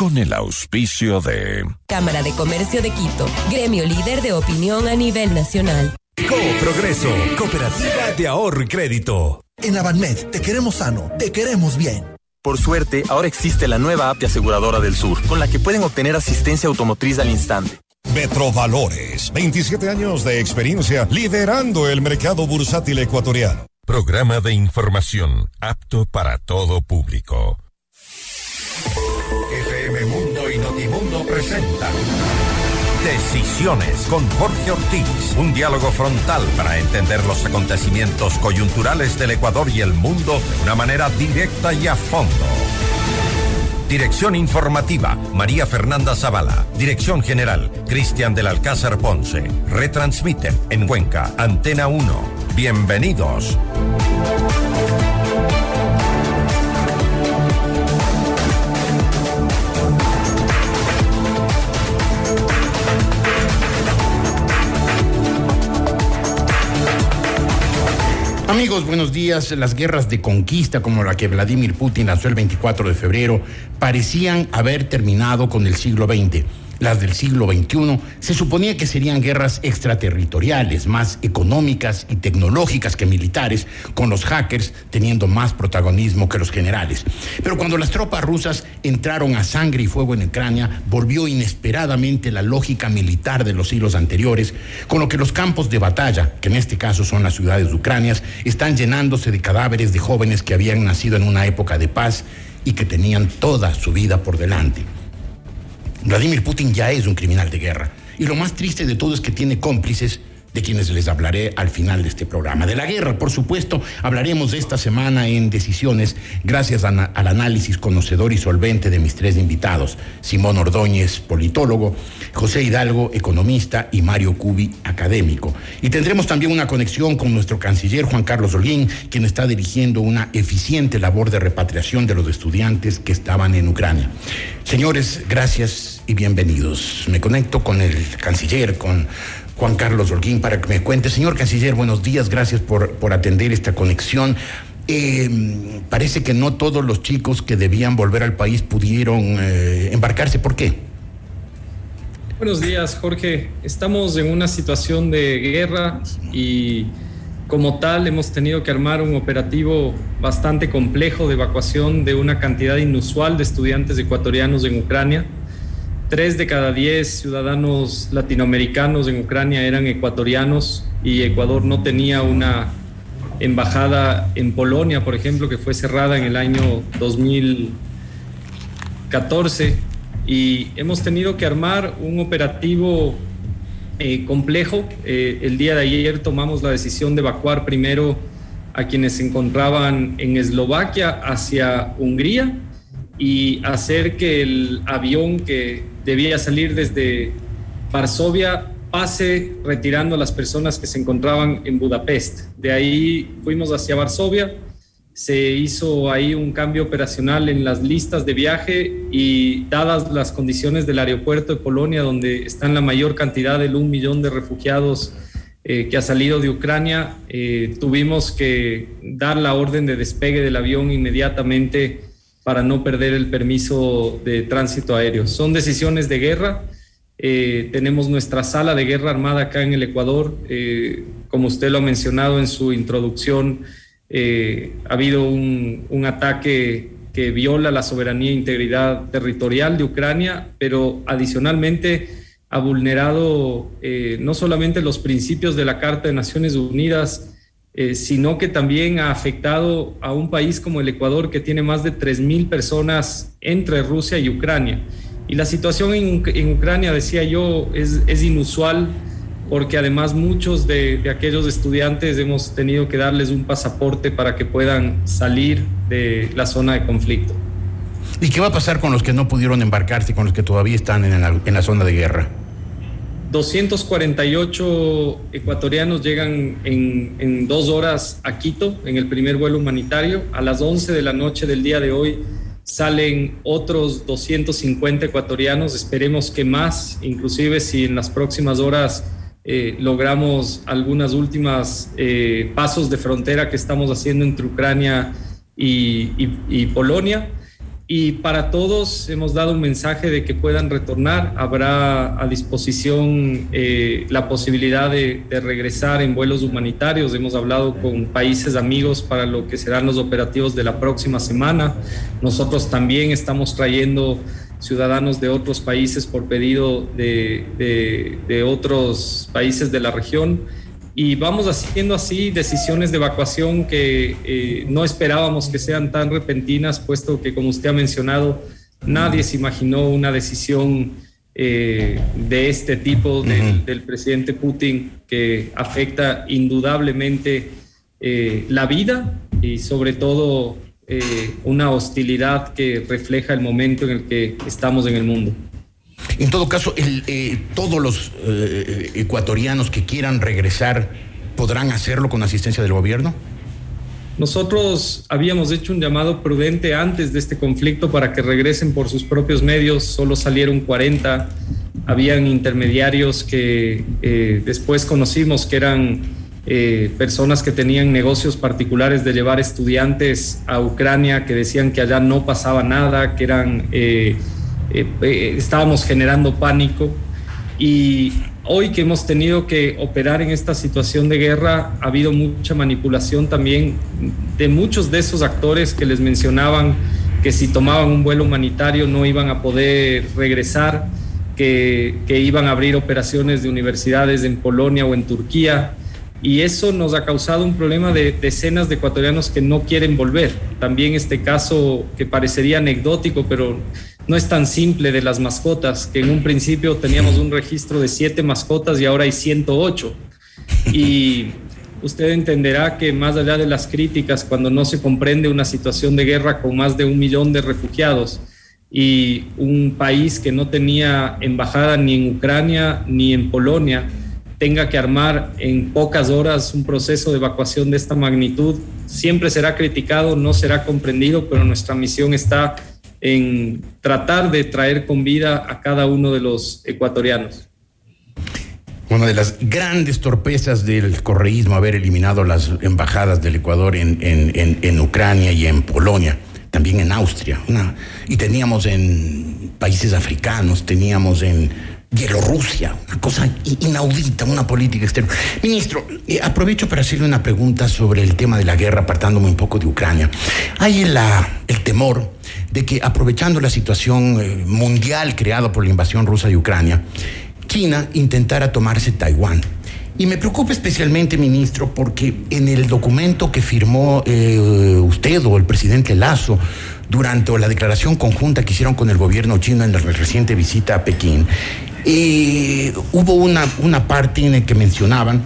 con el auspicio de Cámara de Comercio de Quito, gremio líder de opinión a nivel nacional. Co-Progreso, Cooperativa de Ahorro y Crédito. En Avanmed te queremos sano, te queremos bien. Por suerte, ahora existe la nueva app de Aseguradora del Sur, con la que pueden obtener asistencia automotriz al instante. Metrovalores, 27 años de experiencia liderando el mercado bursátil ecuatoriano. Programa de información apto para todo público. Presentan Decisiones con Jorge Ortiz. Un diálogo frontal para entender los acontecimientos coyunturales del Ecuador y el mundo de una manera directa y a fondo. Dirección informativa, María Fernanda Zavala. Dirección general, Cristian del Alcázar Ponce. Retransmiten en Cuenca, Antena 1. Bienvenidos. Amigos, buenos días. Las guerras de conquista como la que Vladimir Putin lanzó el 24 de febrero parecían haber terminado con el siglo XX las del siglo XXI, se suponía que serían guerras extraterritoriales, más económicas y tecnológicas que militares, con los hackers teniendo más protagonismo que los generales. Pero cuando las tropas rusas entraron a sangre y fuego en Ucrania, volvió inesperadamente la lógica militar de los siglos anteriores, con lo que los campos de batalla, que en este caso son las ciudades de Ucrania, están llenándose de cadáveres de jóvenes que habían nacido en una época de paz y que tenían toda su vida por delante. Vladimir Putin ya es un criminal de guerra. Y lo más triste de todo es que tiene cómplices de quienes les hablaré al final de este programa. De la guerra, por supuesto, hablaremos esta semana en Decisiones, gracias al análisis conocedor y solvente de mis tres invitados, Simón Ordóñez, politólogo, José Hidalgo, economista, y Mario Cubi, académico. Y tendremos también una conexión con nuestro canciller Juan Carlos Olguín, quien está dirigiendo una eficiente labor de repatriación de los estudiantes que estaban en Ucrania. Señores, gracias y bienvenidos. Me conecto con el canciller, con Juan Carlos Holguín para que me cuente. Señor Canciller, buenos días, gracias por, por atender esta conexión. Eh, parece que no todos los chicos que debían volver al país pudieron eh, embarcarse. ¿Por qué? Buenos días, Jorge. Estamos en una situación de guerra y como tal hemos tenido que armar un operativo bastante complejo de evacuación de una cantidad inusual de estudiantes ecuatorianos en Ucrania Tres de cada diez ciudadanos latinoamericanos en Ucrania eran ecuatorianos y Ecuador no tenía una embajada en Polonia, por ejemplo, que fue cerrada en el año 2014 y hemos tenido que armar un operativo eh, complejo. Eh, el día de ayer tomamos la decisión de evacuar primero a quienes se encontraban en Eslovaquia hacia Hungría y hacer que el avión que debía salir desde Varsovia pase retirando a las personas que se encontraban en Budapest. De ahí fuimos hacia Varsovia, se hizo ahí un cambio operacional en las listas de viaje y dadas las condiciones del aeropuerto de Polonia, donde están la mayor cantidad del un millón de refugiados eh, que ha salido de Ucrania, eh, tuvimos que dar la orden de despegue del avión inmediatamente para no perder el permiso de tránsito aéreo. Son decisiones de guerra. Eh, tenemos nuestra sala de guerra armada acá en el Ecuador. Eh, como usted lo ha mencionado en su introducción, eh, ha habido un, un, ataque que viola la soberanía e integridad territorial de Ucrania, pero adicionalmente ha vulnerado no solamente los principios de la Carta de Naciones Unidas, eh, sino que también ha afectado a un país como el Ecuador que tiene más de 3.000 personas entre Rusia y Ucrania. Y la situación en, Ucrania, decía yo, es, inusual porque además muchos de, de, aquellos estudiantes hemos tenido que darles un pasaporte para que puedan salir de la zona de conflicto. ¿Y qué va a pasar con los que no pudieron embarcarse, con los que todavía están en en la zona de guerra? 248 ecuatorianos llegan en, dos horas a Quito en el primer vuelo humanitario. A las 11 de la noche del día de hoy salen otros 250 ecuatorianos. Esperemos que más, inclusive si en las próximas horas eh, logramos algunas últimas eh, pasos de frontera que estamos haciendo entre Ucrania y Polonia. Y para todos hemos dado un mensaje de que puedan retornar. Habrá a disposición eh, la posibilidad de, regresar en vuelos humanitarios. Hemos hablado con países amigos para lo que serán los operativos de la próxima semana. Nosotros también estamos trayendo ciudadanos de otros países por pedido de, de otros países de la región y vamos haciendo así decisiones de evacuación que eh, no esperábamos que sean tan repentinas, puesto que, como usted ha mencionado, nadie se imaginó una decisión eh, de este tipo del, presidente Putin que afecta indudablemente eh, la vida y sobre todo una hostilidad que refleja el momento en el que estamos en el mundo. En todo caso, eh, todos los eh, ecuatorianos que quieran regresar podrán hacerlo con asistencia del gobierno. Nosotros habíamos hecho un llamado prudente antes de este conflicto para que regresen por sus propios medios, solo salieron 40, habían intermediarios que eh, después conocimos que eran personas que tenían negocios particulares de llevar estudiantes a Ucrania, que decían que allá no pasaba nada, que eran eh, estábamos generando pánico y hoy que hemos tenido que operar en esta situación de guerra, ha habido mucha manipulación también de muchos de esos actores que les mencionaban que si tomaban un vuelo humanitario no iban a poder regresar, que iban a abrir operaciones de universidades en Polonia o en Turquía. Y eso nos ha causado un problema de decenas de ecuatorianos que no quieren volver. También este caso que parecería anecdótico, pero no es tan simple de las mascotas, que en un principio teníamos un registro de siete mascotas y ahora hay 108. Y usted entenderá que más allá de las críticas, cuando no se comprende una situación de guerra con más de un millón de refugiados y un país que no tenía embajada ni en Ucrania ni en Polonia, tenga que armar en pocas horas un proceso de evacuación de esta magnitud, siempre será criticado, no será comprendido, pero nuestra misión está en tratar de traer con vida a cada uno de los ecuatorianos. Una de las grandes torpezas del correísmo haber eliminado las embajadas del Ecuador en, en, Ucrania y en Polonia, también en Austria. y teníamos en países africanos, teníamos en Bielorrusia, una cosa inaudita, una política exterior. Ministro, eh, aprovecho para hacerle una pregunta sobre el tema de la guerra, apartándome un poco de Ucrania. Hay el temor de que aprovechando la situación eh, mundial creada por la invasión rusa de Ucrania, China intentara tomarse Taiwán. Y me preocupa especialmente, ministro, porque en el documento que firmó eh, usted o el presidente Lazo durante la declaración conjunta que hicieron con el gobierno chino en la reciente visita a Pekín, eh, hubo una, una parte en la que mencionaban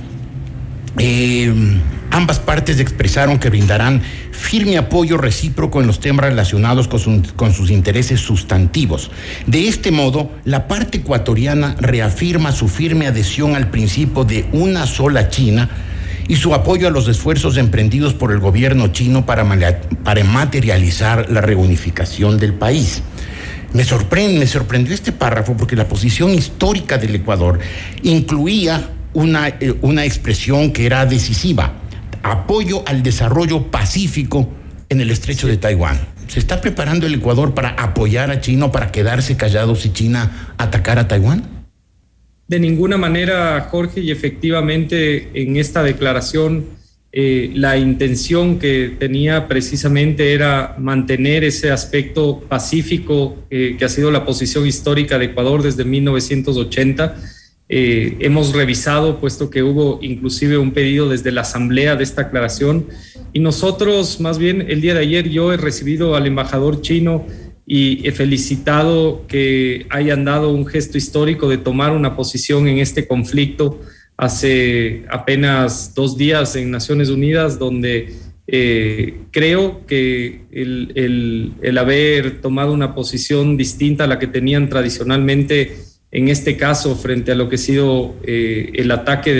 Ambas partes expresaron que brindarán firme apoyo recíproco en los temas relacionados con, sus intereses sustantivos. De este modo, la parte ecuatoriana reafirma su firme adhesión al principio de una sola China y su apoyo a los esfuerzos emprendidos por el gobierno chino para, para materializar la reunificación del país. Me sorprende, me sorprendió este párrafo porque la posición histórica del Ecuador incluía una, eh, una expresión que era decisiva apoyo al desarrollo pacífico en el estrecho de Taiwán. ¿Se está preparando el Ecuador para apoyar a China o para quedarse callado si China atacara a Taiwán? De ninguna manera, Jorge, y efectivamente en esta declaración eh, la intención que tenía precisamente era mantener ese aspecto pacífico eh, que ha sido la posición histórica de Ecuador desde 1980 eh, hemos revisado, puesto que hubo inclusive un pedido desde la Asamblea de esta aclaración. Y nosotros, más bien, el día de ayer yo he recibido al embajador chino y he felicitado que hayan dado un gesto histórico de tomar una posición en este conflicto hace apenas dos días en Naciones Unidas, donde eh, creo que el, haber tomado una posición distinta a la que tenían tradicionalmente en este caso, frente a lo que ha sido eh, el ataque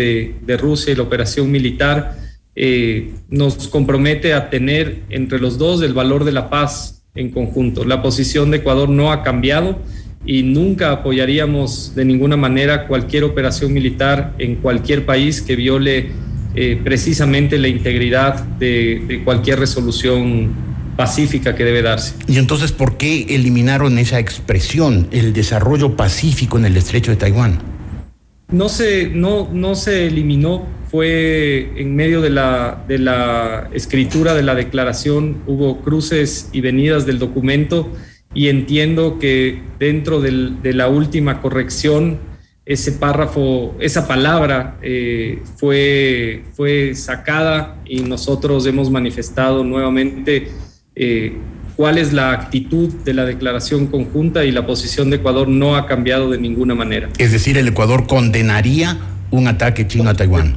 de, Rusia y la operación militar, eh, nos compromete a tener entre los dos el valor de la paz en conjunto. La posición de Ecuador no ha cambiado y nunca apoyaríamos de ninguna manera cualquier operación militar en cualquier país que viole eh, precisamente la integridad de, de cualquier resolución pacífica que debe darse. Y entonces, ¿por qué eliminaron esa expresión, el desarrollo pacífico en el estrecho de Taiwán? No se, no, no se eliminó, fue en medio de la, de la escritura de la declaración, hubo cruces y venidas del documento y entiendo que dentro del, de la última corrección, ese párrafo, esa palabra eh, fue, fue sacada y nosotros hemos manifestado nuevamente eh, cuál es la actitud de la declaración conjunta y la posición de Ecuador no ha cambiado de ninguna manera. Es decir, el Ecuador condenaría un ataque chino a Taiwán.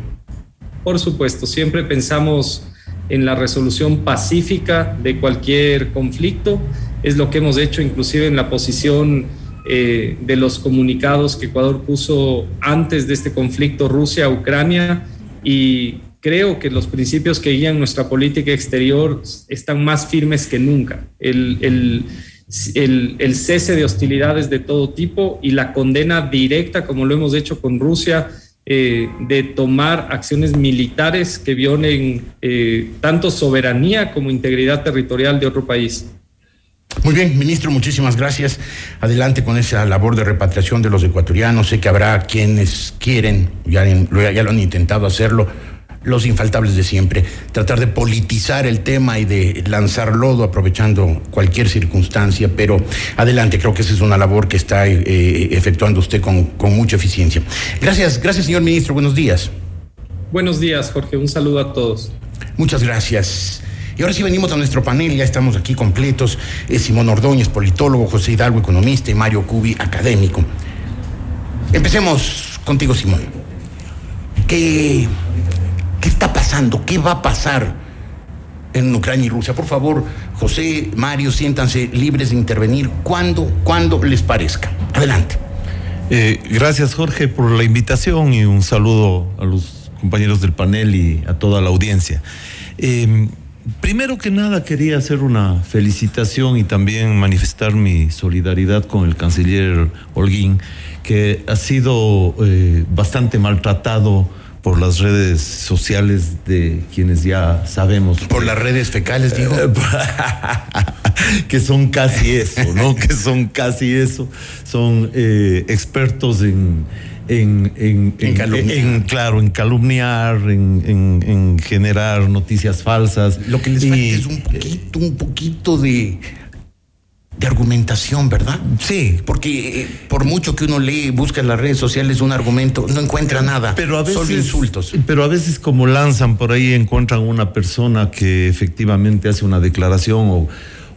Por supuesto, siempre pensamos en la resolución pacífica de cualquier conflicto. Es lo que hemos hecho inclusive en la posición eh, de los comunicados que Ecuador puso antes de este conflicto Rusia-Ucrania y creo que los principios que guían nuestra política exterior están más firmes que nunca. El, el, el, cese de hostilidades de todo tipo y la condena directa, como lo hemos hecho con Rusia, eh, de tomar acciones militares que violen eh, tanto soberanía como integridad territorial de otro país. Muy bien, ministro, muchísimas gracias. Adelante con esa labor de repatriación de los ecuatorianos. Sé que habrá quienes quieren, ya, ya lo han intentado hacerlo, los infaltables de siempre, tratar de politizar el tema y de lanzar lodo aprovechando cualquier circunstancia, pero adelante, creo que esa es una labor que está eh, efectuando usted con, con mucha eficiencia. Gracias, gracias señor ministro, buenos días. Buenos días, Jorge, un saludo a todos. Muchas gracias. Y ahora sí venimos a nuestro panel, ya estamos aquí completos. Es Simón Ordóñez, politólogo, José Hidalgo, economista y Mario Cubi, académico. Empecemos contigo, Simón. ¿Qué, ¿Qué está pasando? ¿Qué va a pasar en Ucrania y Rusia? Por favor, José, Mario, siéntanse libres de intervenir cuando, cuando les parezca. Adelante. Eh, gracias, Jorge, por la invitación y un saludo a los compañeros del panel y a toda la audiencia. Eh, primero que nada quería hacer una felicitación y también manifestar mi solidaridad con el canciller Holguín, que ha sido eh, bastante maltratado por las redes sociales de quienes ya sabemos. Por las redes fecales, digo. que son casi eso, ¿no? que son casi eso. Son eh, expertos en, en, en, en, calumniar. en, claro, en calumniar, en, generar noticias falsas. Lo que les falta es un poquito, un poquito de de argumentación, ¿verdad? Sí. Porque eh, por mucho que uno lee, busca en las redes sociales un argumento, no encuentra nada. Pero a veces, solo insultos. Pero a veces como lanzan por ahí encuentran una persona que efectivamente hace una declaración o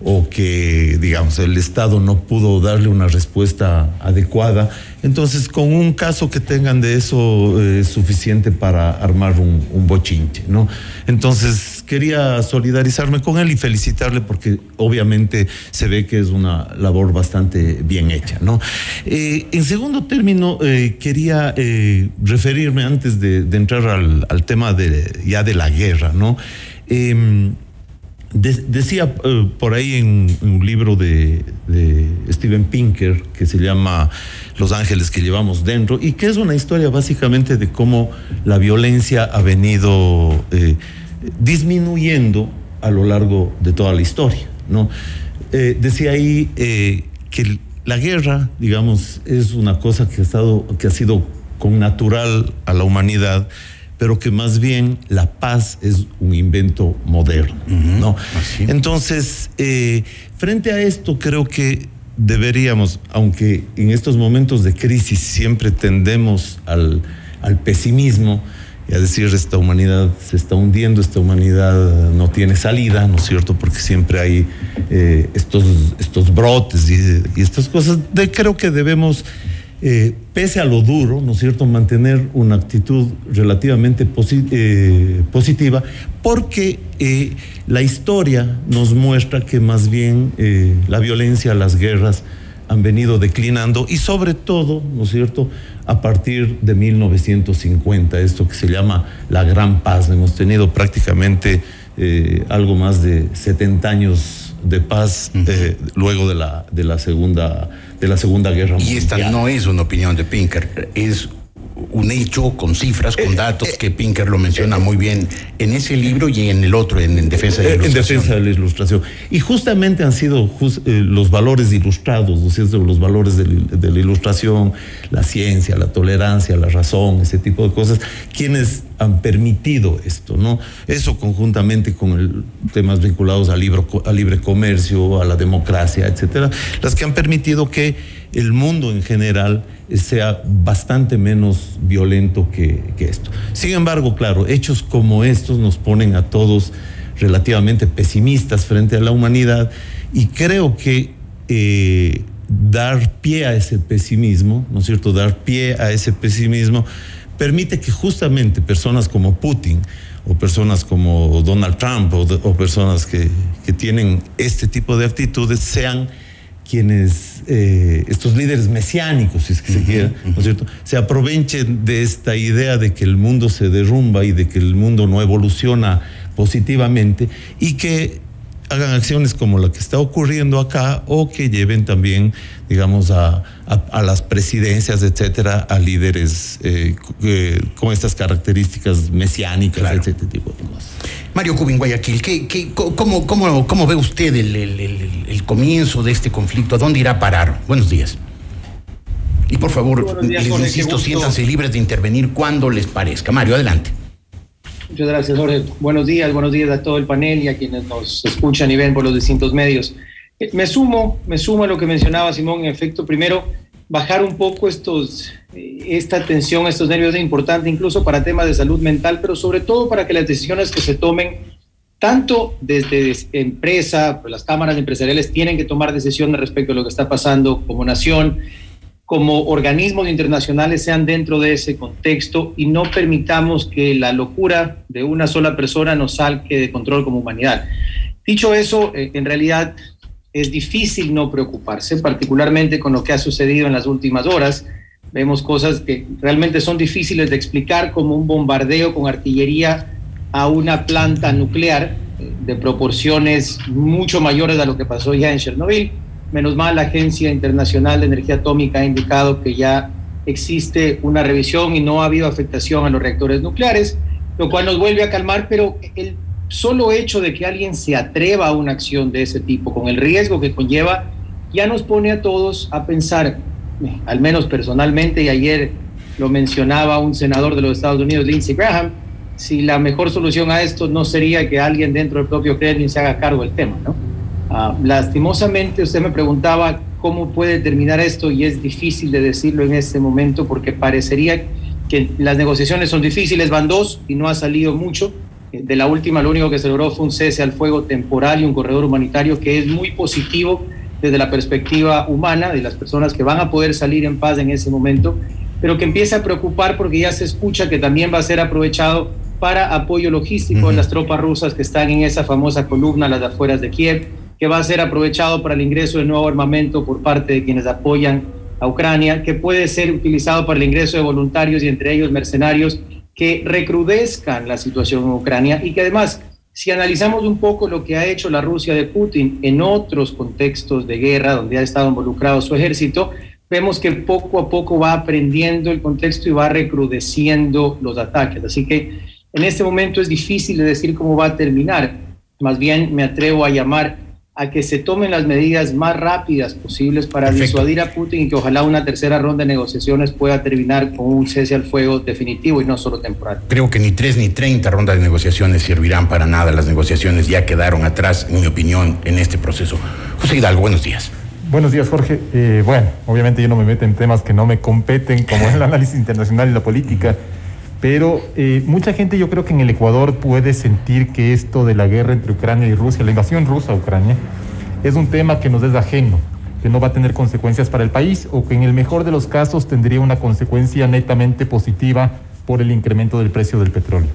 o que, digamos, el Estado no pudo darle una respuesta adecuada. Entonces, con un caso que tengan de eso es suficiente para armar un, bochinche, ¿no? Entonces, quería solidarizarme con él y felicitarle porque obviamente se ve que es una labor bastante bien hecha, ¿no? Eh, en segundo término, eh, quería eh, referirme antes de, entrar al, al, tema de, ya de la guerra, ¿no? Decía eh, por ahí en, un libro de, Steven Pinker que se llama Los ángeles que llevamos dentro y que es una historia básicamente de cómo la violencia ha venido eh, disminuyendo a lo largo de toda la historia. ¿no? Eh, decía ahí que la guerra, digamos, es una cosa que ha, estado, que ha sido con natural a la humanidad pero que más bien la paz es un invento moderno, ¿no? Entonces, eh, frente a esto, creo que deberíamos, aunque en estos momentos de crisis siempre tendemos al, pesimismo y a decir esta humanidad se está hundiendo, esta humanidad no tiene salida, ¿no es cierto? Porque siempre hay eh, estos, estos brotes y, y, estas cosas, de, creo que debemos eh, pese a lo duro, ¿no es cierto?, mantener una actitud relativamente eh, positiva, porque eh, la historia nos muestra que más bien la violencia, las guerras han venido declinando y sobre todo, ¿no es cierto?, a partir de 1950, esto que se llama la Gran Paz. Hemos tenido prácticamente algo más de 70 años de paz luego de la, de la segunda de la Segunda Guerra Mundial. Y esta no es una opinión de Pinker, es un hecho con cifras, con datos, que Pinker lo menciona muy bien en ese libro y en el otro, en, Defensa de la Ilustración. En Defensa de la Ilustración. Y justamente han sido los valores ilustrados, ¿no es cierto? Los valores de, de la ilustración, la ciencia, la tolerancia, la razón, ese tipo de cosas, quienes han permitido esto, ¿no? Eso conjuntamente con el, temas vinculados al, libro, al libre comercio, a la democracia, etcétera, las que han permitido que el mundo en general sea bastante menos violento que, esto. Sin embargo, claro, hechos como estos nos ponen a todos relativamente pesimistas frente a la humanidad y creo que eh, dar pie a ese pesimismo, ¿no es cierto? Dar pie a ese pesimismo permite que justamente personas como Putin o personas como Donald Trump o, personas que, tienen este tipo de actitudes sean quienes, eh, estos líderes mesiánicos, si es que se quiera, ¿no es cierto?, se aprovechen de esta idea de que el mundo se derrumba y de que el mundo no evoluciona positivamente y que hagan acciones como la que está ocurriendo acá o que lleven también, digamos, a, las presidencias, etcétera, a líderes eh, eh, con estas características mesiánicas, etcétera, tipo de cosas. Mario Cubin Guayaquil, ¿qué, cómo, cómo, ve usted el, comienzo de este conflicto? ¿A dónde irá a parar? Buenos días. Y por favor, les insisto, siéntanse libres de intervenir cuando les parezca. Mario, adelante. Muchas gracias, Jorge. Buenos días, buenos días a todo el panel y a quienes nos escuchan y ven por los distintos medios. Eh, me sumo, me sumo a lo que mencionaba Simón. En efecto, primero, bajar un poco estos, eh, esta tensión, estos nervios es importante incluso para temas de salud mental, pero sobre todo para que las decisiones que se tomen, tanto desde empresa, pues las cámaras empresariales tienen que tomar decisiones respecto a lo que está pasando como nación, como organismos internacionales sean dentro de ese contexto y no permitamos que la locura de una sola persona nos salque de control como humanidad. Dicho eso, eh, en realidad es difícil no preocuparse, particularmente con lo que ha sucedido en las últimas horas. Vemos cosas que realmente son difíciles de explicar, como un bombardeo con artillería a una planta nuclear eh, de proporciones mucho mayores a lo que pasó ya en Chernobyl Menos mal, la Agencia Internacional de Energía Atómica ha indicado que ya existe una revisión y no ha habido afectación a los reactores nucleares, lo cual nos vuelve a calmar, pero el solo hecho de que alguien se atreva a una acción de ese tipo, con el riesgo que conlleva, ya nos pone a todos a pensar, al menos personalmente, y ayer lo mencionaba un senador de los Estados Unidos, Lindsey Graham, si la mejor solución a esto no sería que alguien dentro del propio Kremlin se haga cargo del tema, ¿no? Ah, lastimosamente usted me preguntaba cómo puede terminar esto y es difícil de decirlo en este momento porque parecería que las negociaciones son difíciles, van dos y no ha salido mucho. De la última lo único que se logró fue un cese al fuego temporal y un corredor humanitario que es muy positivo desde la perspectiva humana de las personas que van a poder salir en paz en ese momento, pero que empieza a preocupar porque ya se escucha que también va a ser aprovechado para apoyo logístico de las tropas rusas que están en esa famosa columna a las afueras de Kiev que va a ser aprovechado para el ingreso de nuevo armamento por parte de quienes apoyan a Ucrania, que puede ser utilizado para el ingreso de voluntarios y entre ellos mercenarios que recrudezcan la situación en Ucrania y que además, si analizamos un poco lo que ha hecho la Rusia de Putin en otros contextos de guerra donde ha estado involucrado su ejército, vemos que poco a poco va aprendiendo el contexto y va recrudeciendo los ataques. Así que en este momento es difícil de decir cómo va a terminar. Más bien me atrevo a llamar a que se tomen las medidas más rápidas posibles para disuadir a Putin y que ojalá una tercera ronda de negociaciones pueda terminar con un cese al fuego definitivo y no solo temporal. Creo que ni tres ni treinta rondas de negociaciones servirán para nada. Las negociaciones ya quedaron atrás, en mi opinión, en este proceso. José Hidalgo, buenos días. Buenos días, Jorge. Eh, bueno, obviamente yo no me meto en temas que no me competen, como el análisis internacional y la política. Pero eh, mucha gente yo creo que en el Ecuador puede sentir que esto de la guerra entre Ucrania y Rusia, la invasión rusa a Ucrania, es un tema que nos es ajeno, que no va a tener consecuencias para el país o que en el mejor de los casos tendría una consecuencia netamente positiva por el incremento del precio del petróleo.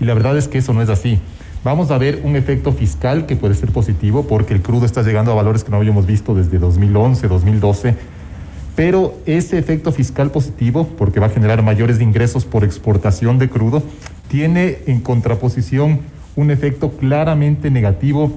Y la verdad es que eso no es así. Vamos a ver un efecto fiscal que puede ser positivo porque el crudo está llegando a valores que no habíamos visto desde 2011, 2012 pero ese efecto fiscal positivo, porque va a generar mayores ingresos por exportación de crudo, tiene en contraposición un efecto claramente negativo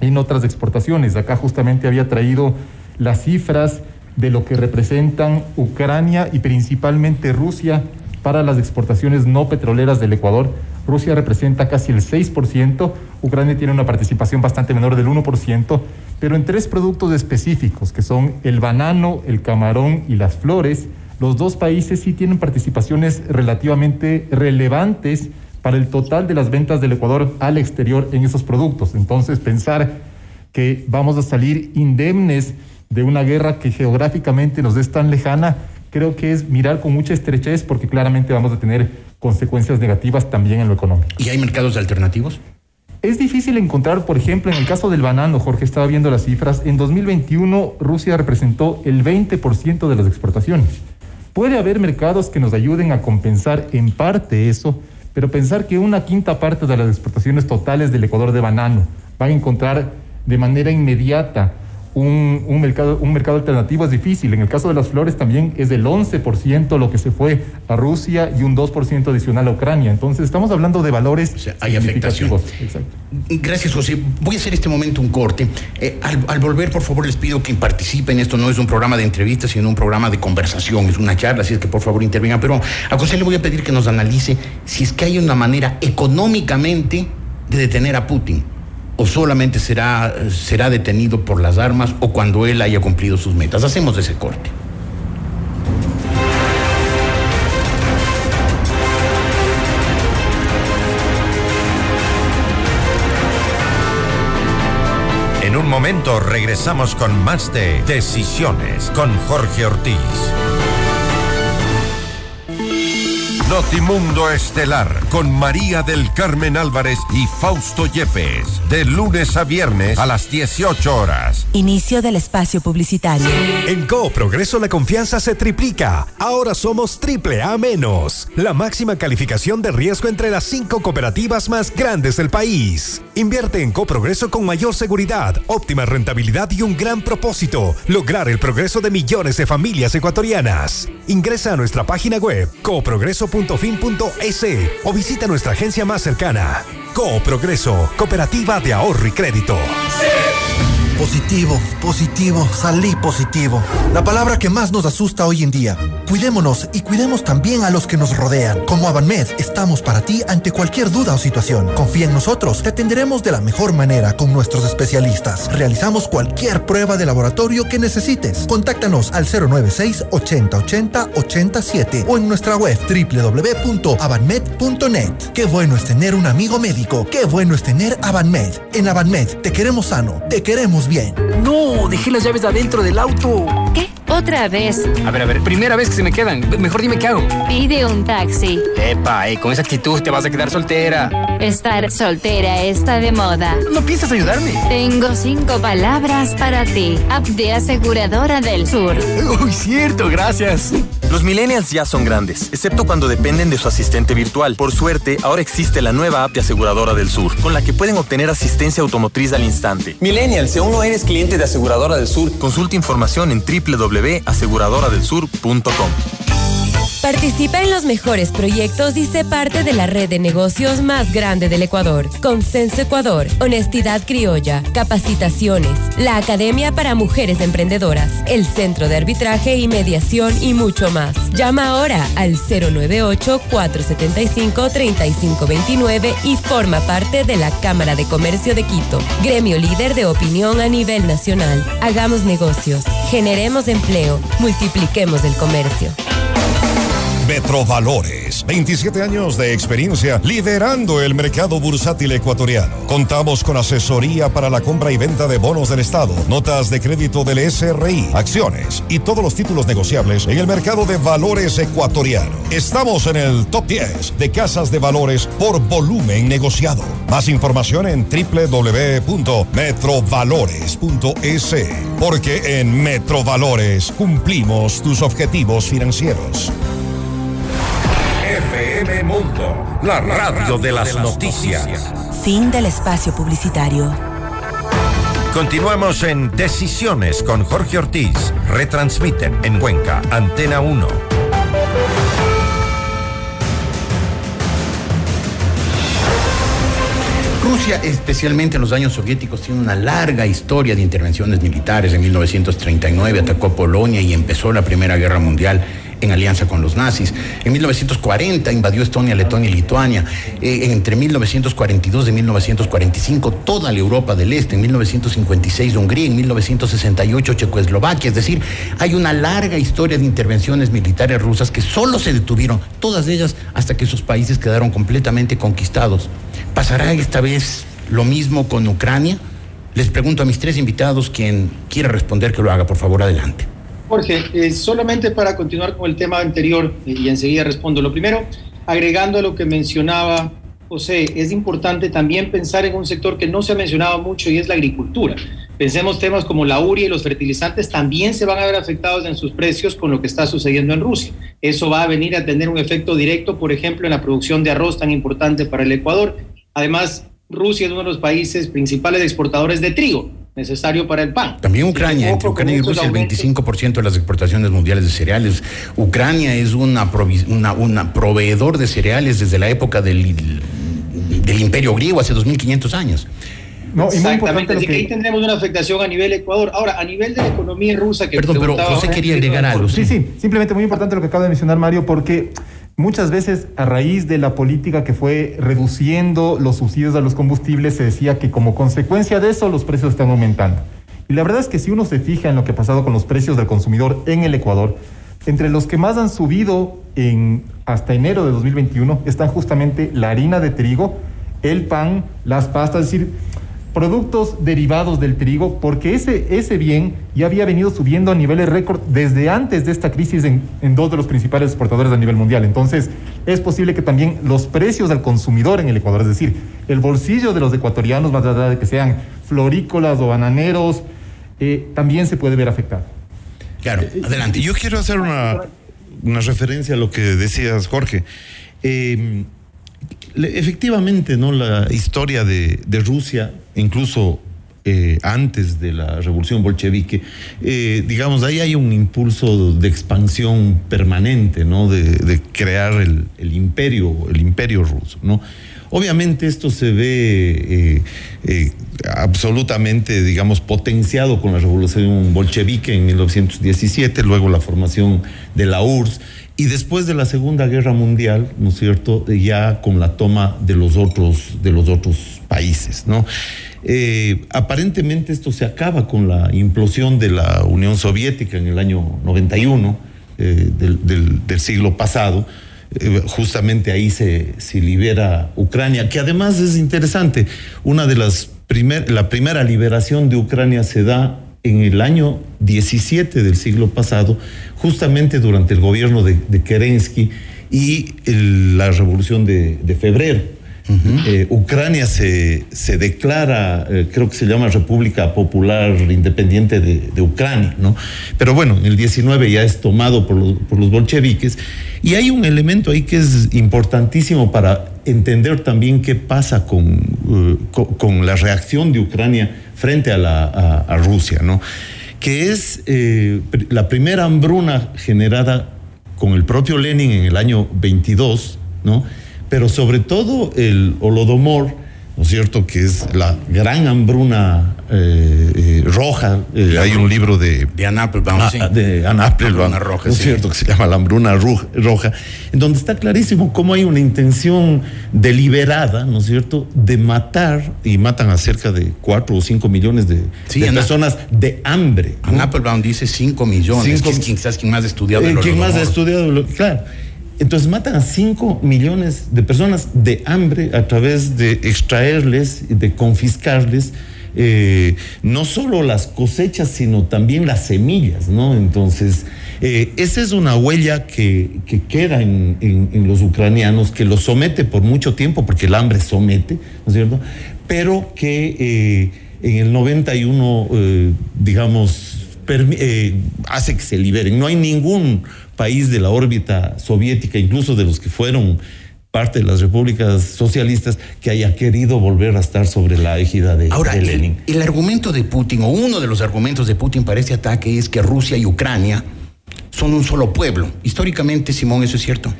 en otras exportaciones. Acá justamente había traído las cifras de lo que representan Ucrania y principalmente Rusia para las exportaciones no petroleras del Ecuador, Rusia representa casi el 6%, Ucrania tiene una participación bastante menor del 1%, pero en tres productos específicos, que son el banano, el camarón y las flores, los dos países sí tienen participaciones relativamente relevantes para el total de las ventas del Ecuador al exterior en esos productos. Entonces, pensar que vamos a salir indemnes de una guerra que geográficamente nos es tan lejana, creo que es mirar con mucha estrechez porque claramente vamos a tener consecuencias negativas también en lo económico. ¿Y hay mercados alternativos? Es difícil encontrar, por ejemplo, en el caso del banano, Jorge estaba viendo las cifras, en 2021 Rusia representó el 20% de las exportaciones. Puede haber mercados que nos ayuden a compensar en parte eso, pero pensar que una quinta parte de las exportaciones totales del Ecuador de banano van a encontrar de manera inmediata un, un, mercado, un mercado alternativo es difícil. En el caso de las flores también es del 11% lo que se fue a Rusia y un 2% adicional a Ucrania. Entonces estamos hablando de valores o sea, hay afectación. Exacto. Gracias, José. Voy a hacer este momento un corte. Eh, al, al, volver, por favor, les pido que participen. Esto no es un programa de entrevistas, sino un programa de conversación, es una charla, así es que por favor intervengan. Pero a José le voy a pedir que nos analice si es que hay una manera económicamente de detener a Putin o solamente será, será detenido por las armas o cuando él haya cumplido sus metas. Hacemos ese corte. En un momento regresamos con más de Decisiones con Jorge Ortiz. Notimundo Estelar con María del Carmen Álvarez y Fausto Yepes. De lunes a viernes a las 18 horas. Inicio del espacio publicitario. En Progreso la confianza se triplica. Ahora somos triple A menos. La máxima calificación de riesgo entre las cinco cooperativas más grandes del país. Invierte en Coprogreso con mayor seguridad, óptima rentabilidad y un gran propósito. Lograr el progreso de millones de familias ecuatorianas. Ingresa a nuestra página web o visita nuestra agencia más cercana. Coprogreso, Cooperativa de Ahorro y Crédito. Positivo, positivo, salí positivo. La palabra que más nos asusta hoy en día. Cuidémonos y cuidemos también a los que nos rodean. Como Avanmed, estamos para ti ante cualquier duda o situación. Confía en nosotros, te atenderemos de la mejor manera con nuestros especialistas. Realizamos cualquier prueba de laboratorio que necesites. Contáctanos al 096 80 80 87 o en nuestra web www.avanmed.net. Qué bueno es tener un amigo médico. Qué bueno es tener Avanmed. En Avanmed te queremos sano, te queremos bien. No, dejé las llaves adentro del auto. ¿Qué? ¿Otra vez? A ver, a ver, primera vez que se me quedan. Mejor dime qué hago. Pide un taxi. Epa, eh, con esa actitud te vas a quedar soltera. Estar soltera está de moda. ¿No piensas ayudarme? Tengo cinco palabras para ti. App de Aseguradora del Sur. Uy, cierto, gracias. Los millennials ya son grandes, excepto cuando dependen de su asistente virtual. Por suerte, ahora existe la nueva app de Aseguradora del Sur, con la que pueden obtener asistencia automotriz al instante. Millennials, si aún no eres cliente de Aseguradora del Sur, consulta información en www.aseguradoradelsur.com. Participa en los mejores proyectos y sé parte de la red de negocios más grande del Ecuador. Consenso Ecuador, Honestidad Criolla, Capacitaciones, la Academia para Mujeres Emprendedoras, el Centro de Arbitraje y Mediación y mucho más. Llama ahora al 098-475-3529 y forma parte de la Cámara de Comercio de Quito, gremio líder de opinión a nivel nacional. Hagamos negocios, generemos empleo, multipliquemos el comercio. Metrovalores. 27 años de experiencia liderando el mercado bursátil ecuatoriano. Contamos con asesoría para la compra y venta de bonos del Estado, notas de crédito del SRI, acciones y todos los títulos negociables en el mercado de valores ecuatoriano. Estamos en el top 10 de casas de valores por volumen negociado. Más información en www.metrovalores.es. Porque en Metrovalores cumplimos tus objetivos financieros. FM Mundo, la radio de las noticias. Fin del espacio publicitario. Continuamos en Decisiones con Jorge Ortiz. Retransmiten en Cuenca, Antena 1. Rusia, especialmente en los años soviéticos, tiene una larga historia de intervenciones militares. En 1939 atacó Polonia y empezó la Primera Guerra Mundial. En alianza con los nazis. En 1940 invadió Estonia, Letonia y Lituania. Eh, entre 1942 y 1945 toda la Europa del Este. En 1956 Hungría. En 1968 Checoslovaquia. Es decir, hay una larga historia de intervenciones militares rusas que solo se detuvieron, todas ellas, hasta que esos países quedaron completamente conquistados. ¿Pasará esta vez lo mismo con Ucrania? Les pregunto a mis tres invitados, quien quiera responder que lo haga, por favor, adelante. Jorge, eh, solamente para continuar con el tema anterior eh, y enseguida respondo. Lo primero, agregando a lo que mencionaba José, es importante también pensar en un sector que no se ha mencionado mucho y es la agricultura. Pensemos temas como la uria y los fertilizantes también se van a ver afectados en sus precios con lo que está sucediendo en Rusia. Eso va a venir a tener un efecto directo, por ejemplo, en la producción de arroz tan importante para el Ecuador. Además, Rusia es uno de los países principales exportadores de trigo necesario para el pan. También Ucrania, entre Ucrania y Rusia el 25% de las exportaciones mundiales de cereales. Ucrania es una, una, una proveedor de cereales desde la época del, del Imperio Griego, hace 2500 años. No, Exactamente, así que... ahí tendremos una afectación a nivel Ecuador. Ahora, a nivel de la economía rusa que Perdón, pero José quería agregar algo. Sí, sí, simplemente muy importante lo que acaba de mencionar Mario, porque Muchas veces a raíz de la política que fue reduciendo los subsidios a los combustibles se decía que como consecuencia de eso los precios están aumentando. Y la verdad es que si uno se fija en lo que ha pasado con los precios del consumidor en el Ecuador, entre los que más han subido en, hasta enero de 2021 están justamente la harina de trigo, el pan, las pastas, es decir, productos derivados del trigo, porque ese, ese bien ya había venido subiendo a niveles récord desde antes de esta crisis en, dos de los principales exportadores a nivel mundial. Entonces, es posible que también los precios al consumidor en el Ecuador, es decir, el bolsillo de los ecuatorianos, más allá de que sean florícolas o bananeros, eh, también se puede ver afectado. Claro, adelante. Yo quiero hacer una, una referencia a lo que decías, Jorge. Eh, efectivamente, ¿no? La historia de, Rusia, incluso eh, antes de la revolución bolchevique, eh, digamos, ahí hay un impulso de expansión permanente, ¿no? De, crear el, imperio, el imperio ruso, ¿no? Obviamente esto se ve eh, absolutamente, digamos, potenciado con la revolución bolchevique en 1917, luego la formación de la URSS y después de la Segunda Guerra Mundial, ¿no es cierto?, ya con la toma de los otros, de los otros países, ¿no? Eh, aparentemente esto se acaba con la implosión de la Unión Soviética en el año 91 eh, del, siglo pasado. Eh, justamente ahí se, se, libera Ucrania, que además es interesante. Una de las primer, la primera liberación de Ucrania se da en el año 17 del siglo pasado, justamente durante el gobierno de, Kerensky y la revolución de, febrero. Eh, Ucrania se, se declara, eh, creo que se llama República Popular Independiente de, Ucrania, ¿no? Pero bueno, en el 19 ya es tomado por los, por los bolcheviques. Y hay un elemento ahí que es importantísimo para entender también qué pasa con, eh, con, la reacción de Ucrania frente a, la, a, Rusia, ¿no? que es eh, la primera hambruna generada con el propio Lenin en el año 22, ¿no? pero sobre todo el Holodomor, ¿no es cierto?, que es la gran hambruna eh, eh, roja. Eh, hay un libro de. De Anne Applebaum. Ah, de Anne Applebaum. roja, ¿no es cierto? Que se llama La hambruna roja, en donde está clarísimo cómo hay una intención deliberada, ¿no es cierto?, de matar, y matan a cerca de 4 o 5 millones de, personas de hambre. Anne Applebaum dice 5 millones. Cinco, quizás quien más ha estudiado el Quien más ha estudiado, claro. Entonces matan a 5 millones de personas de hambre a través de extraerles, de confiscarles eh, no solo las cosechas, sino también las semillas, ¿no? Entonces, eh, esa es una huella que, queda en, los ucranianos, que los somete por mucho tiempo, porque el hambre somete, ¿no es cierto? Pero que eh, en el 91, digamos, hace que se liberen. No hay ningún país de la órbita soviética, incluso de los que fueron parte de las repúblicas socialistas que haya querido volver a estar sobre la égida de, Ahora, Lenin. El, el, argumento de Putin, o uno de los argumentos de Putin para este ataque es que Rusia y Ucrania son un solo pueblo. Históricamente, Simón, ¿eso es cierto?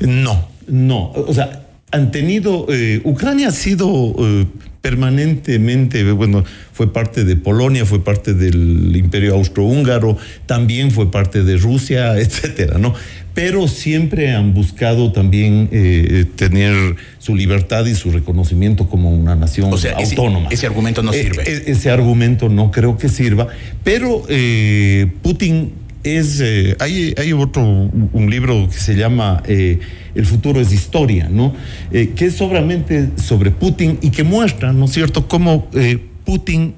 No, no. O sea, han tenido, eh, Ucrania ha sido eh, permanentemente, bueno, fue parte de Polonia, fue parte del Imperio Austrohúngaro, también fue parte de Rusia, etcétera, ¿no? Pero siempre han buscado también eh, tener su libertad y su reconocimiento como una nación O sea, autónoma. ese argumento no sirve. ese argumento no creo que sirva, pero Putin es, eh, hay, hay otro, un libro que se llama eh, El futuro es historia, ¿no? Eh, que es sobramente sobre Putin y que muestra, ¿no es cierto?, cómo eh, Putin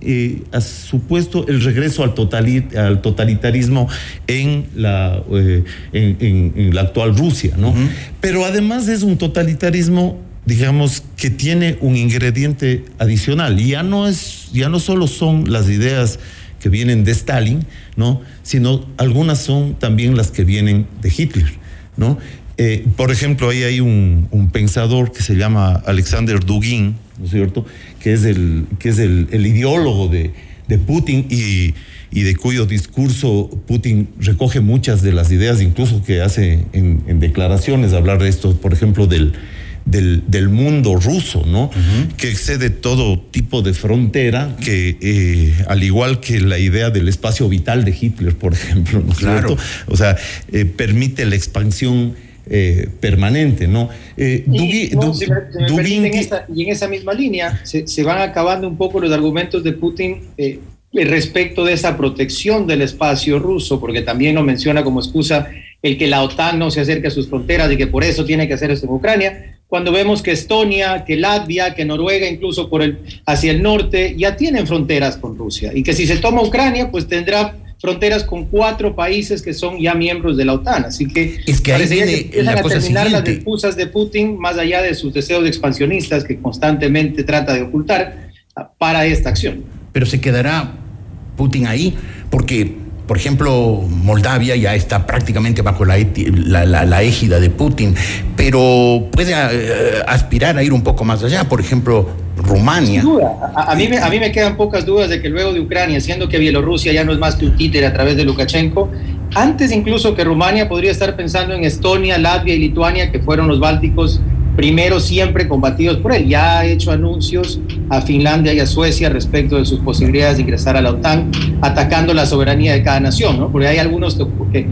ha supuesto el regreso al, totali- al totalitarismo en la, en, en- en la actual Rusia, ¿no? Pero además es un totalitarismo digamos que tiene un ingrediente adicional. Ya no es, ya no solo son las ideas que vienen de Stalin, ¿no? Sino algunas son también las que vienen de Hitler, ¿no? Eh, por ejemplo, ahí hay un, un pensador que se llama Alexander Dugin, ¿no es cierto? Que es el, que es el, el ideólogo de, de Putin y, y de cuyo discurso Putin recoge muchas de las ideas, incluso que hace en, en declaraciones, hablar de esto, por ejemplo, del, del, del mundo ruso, ¿no? Que excede todo tipo de frontera, que eh, al igual que la idea del espacio vital de Hitler, por ejemplo, ¿no Claro. O sea, eh, permite la expansión eh, permanente, ¿no? Eh, Dugi- Y, no, Du- si me- si me Dugin permiten, que- esta- y en esa misma línea se, se van acabando un poco los argumentos de Putin eh, respecto de esa protección del espacio ruso, porque también lo menciona como excusa el que la OTAN no se acerque a sus fronteras y que por eso tiene que hacer esto en Ucrania, cuando vemos que Estonia, que Latvia, que Noruega, incluso por el, hacia el norte, ya tienen fronteras con Rusia, y que si se toma Ucrania, pues tendrá fronteras con cuatro países que son ya miembros de la OTAN. Así que, Es que parecería viene empiezan a terminar las siguiente. excusas de Putin, más allá de sus deseos expansionistas que constantemente trata de ocultar, para esta acción. Pero se quedará Putin ahí porque, por ejemplo, Moldavia ya está prácticamente bajo la, la- égida de Putin, pero puede eh, aspirar a ir un poco más allá. Por ejemplo, Rumania. Duda. A, a mí me, a mí me quedan pocas dudas de que luego de Ucrania, siendo que Bielorrusia ya no es más que un títere a través de Lukashenko, antes incluso que Rumania podría estar pensando en Estonia, Latvia y Lituania, que fueron los bálticos primero siempre combatidos por él. Ya ha hecho anuncios a Finlandia y a Suecia respecto de sus posibilidades de ingresar a la OTAN, atacando la soberanía de cada nación, ¿no? Porque hay algunos que, que,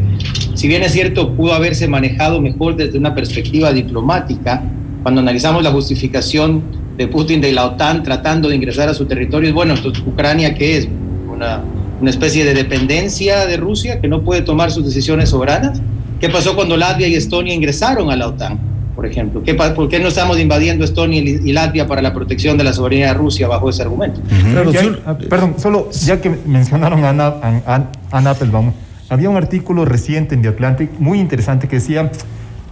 si bien es cierto, pudo haberse manejado mejor desde una perspectiva diplomática, cuando analizamos la justificación de Putin de la OTAN tratando de ingresar a su territorio, bueno, entonces Ucrania, ¿qué es? Una, una especie de dependencia de Rusia que no puede tomar sus decisiones soberanas. ¿Qué pasó cuando Latvia y Estonia ingresaron a la OTAN, por ejemplo? ¿Qué, ¿Por qué no estamos invadiendo Estonia y Latvia para la protección de la soberanía de Rusia bajo ese argumento? Claro, ya- ah, perdón, solo ya que mencionaron a Anna, a- a- Anna Applebaum, había un artículo reciente en The Atlantic muy interesante que decía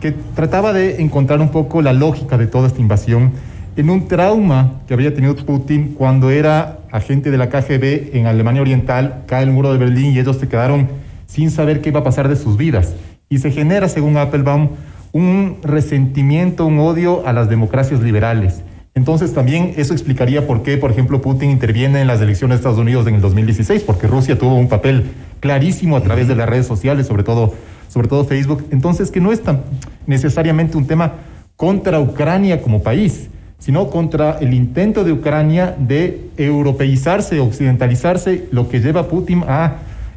que trataba de encontrar un poco la lógica de toda esta invasión en un trauma que había tenido Putin cuando era agente de la KGB en Alemania Oriental, cae el muro de Berlín y ellos se quedaron sin saber qué iba a pasar de sus vidas. Y se genera, según Applebaum, un resentimiento, un odio a las democracias liberales. Entonces también eso explicaría por qué, por ejemplo, Putin interviene en las elecciones de Estados Unidos en el 2016, porque Rusia tuvo un papel clarísimo a través de las redes sociales, sobre todo, sobre todo Facebook. Entonces que no es tan necesariamente un tema contra Ucrania como país, sino contra el intento de Ucrania de europeizarse, occidentalizarse, lo que lleva a Putin a,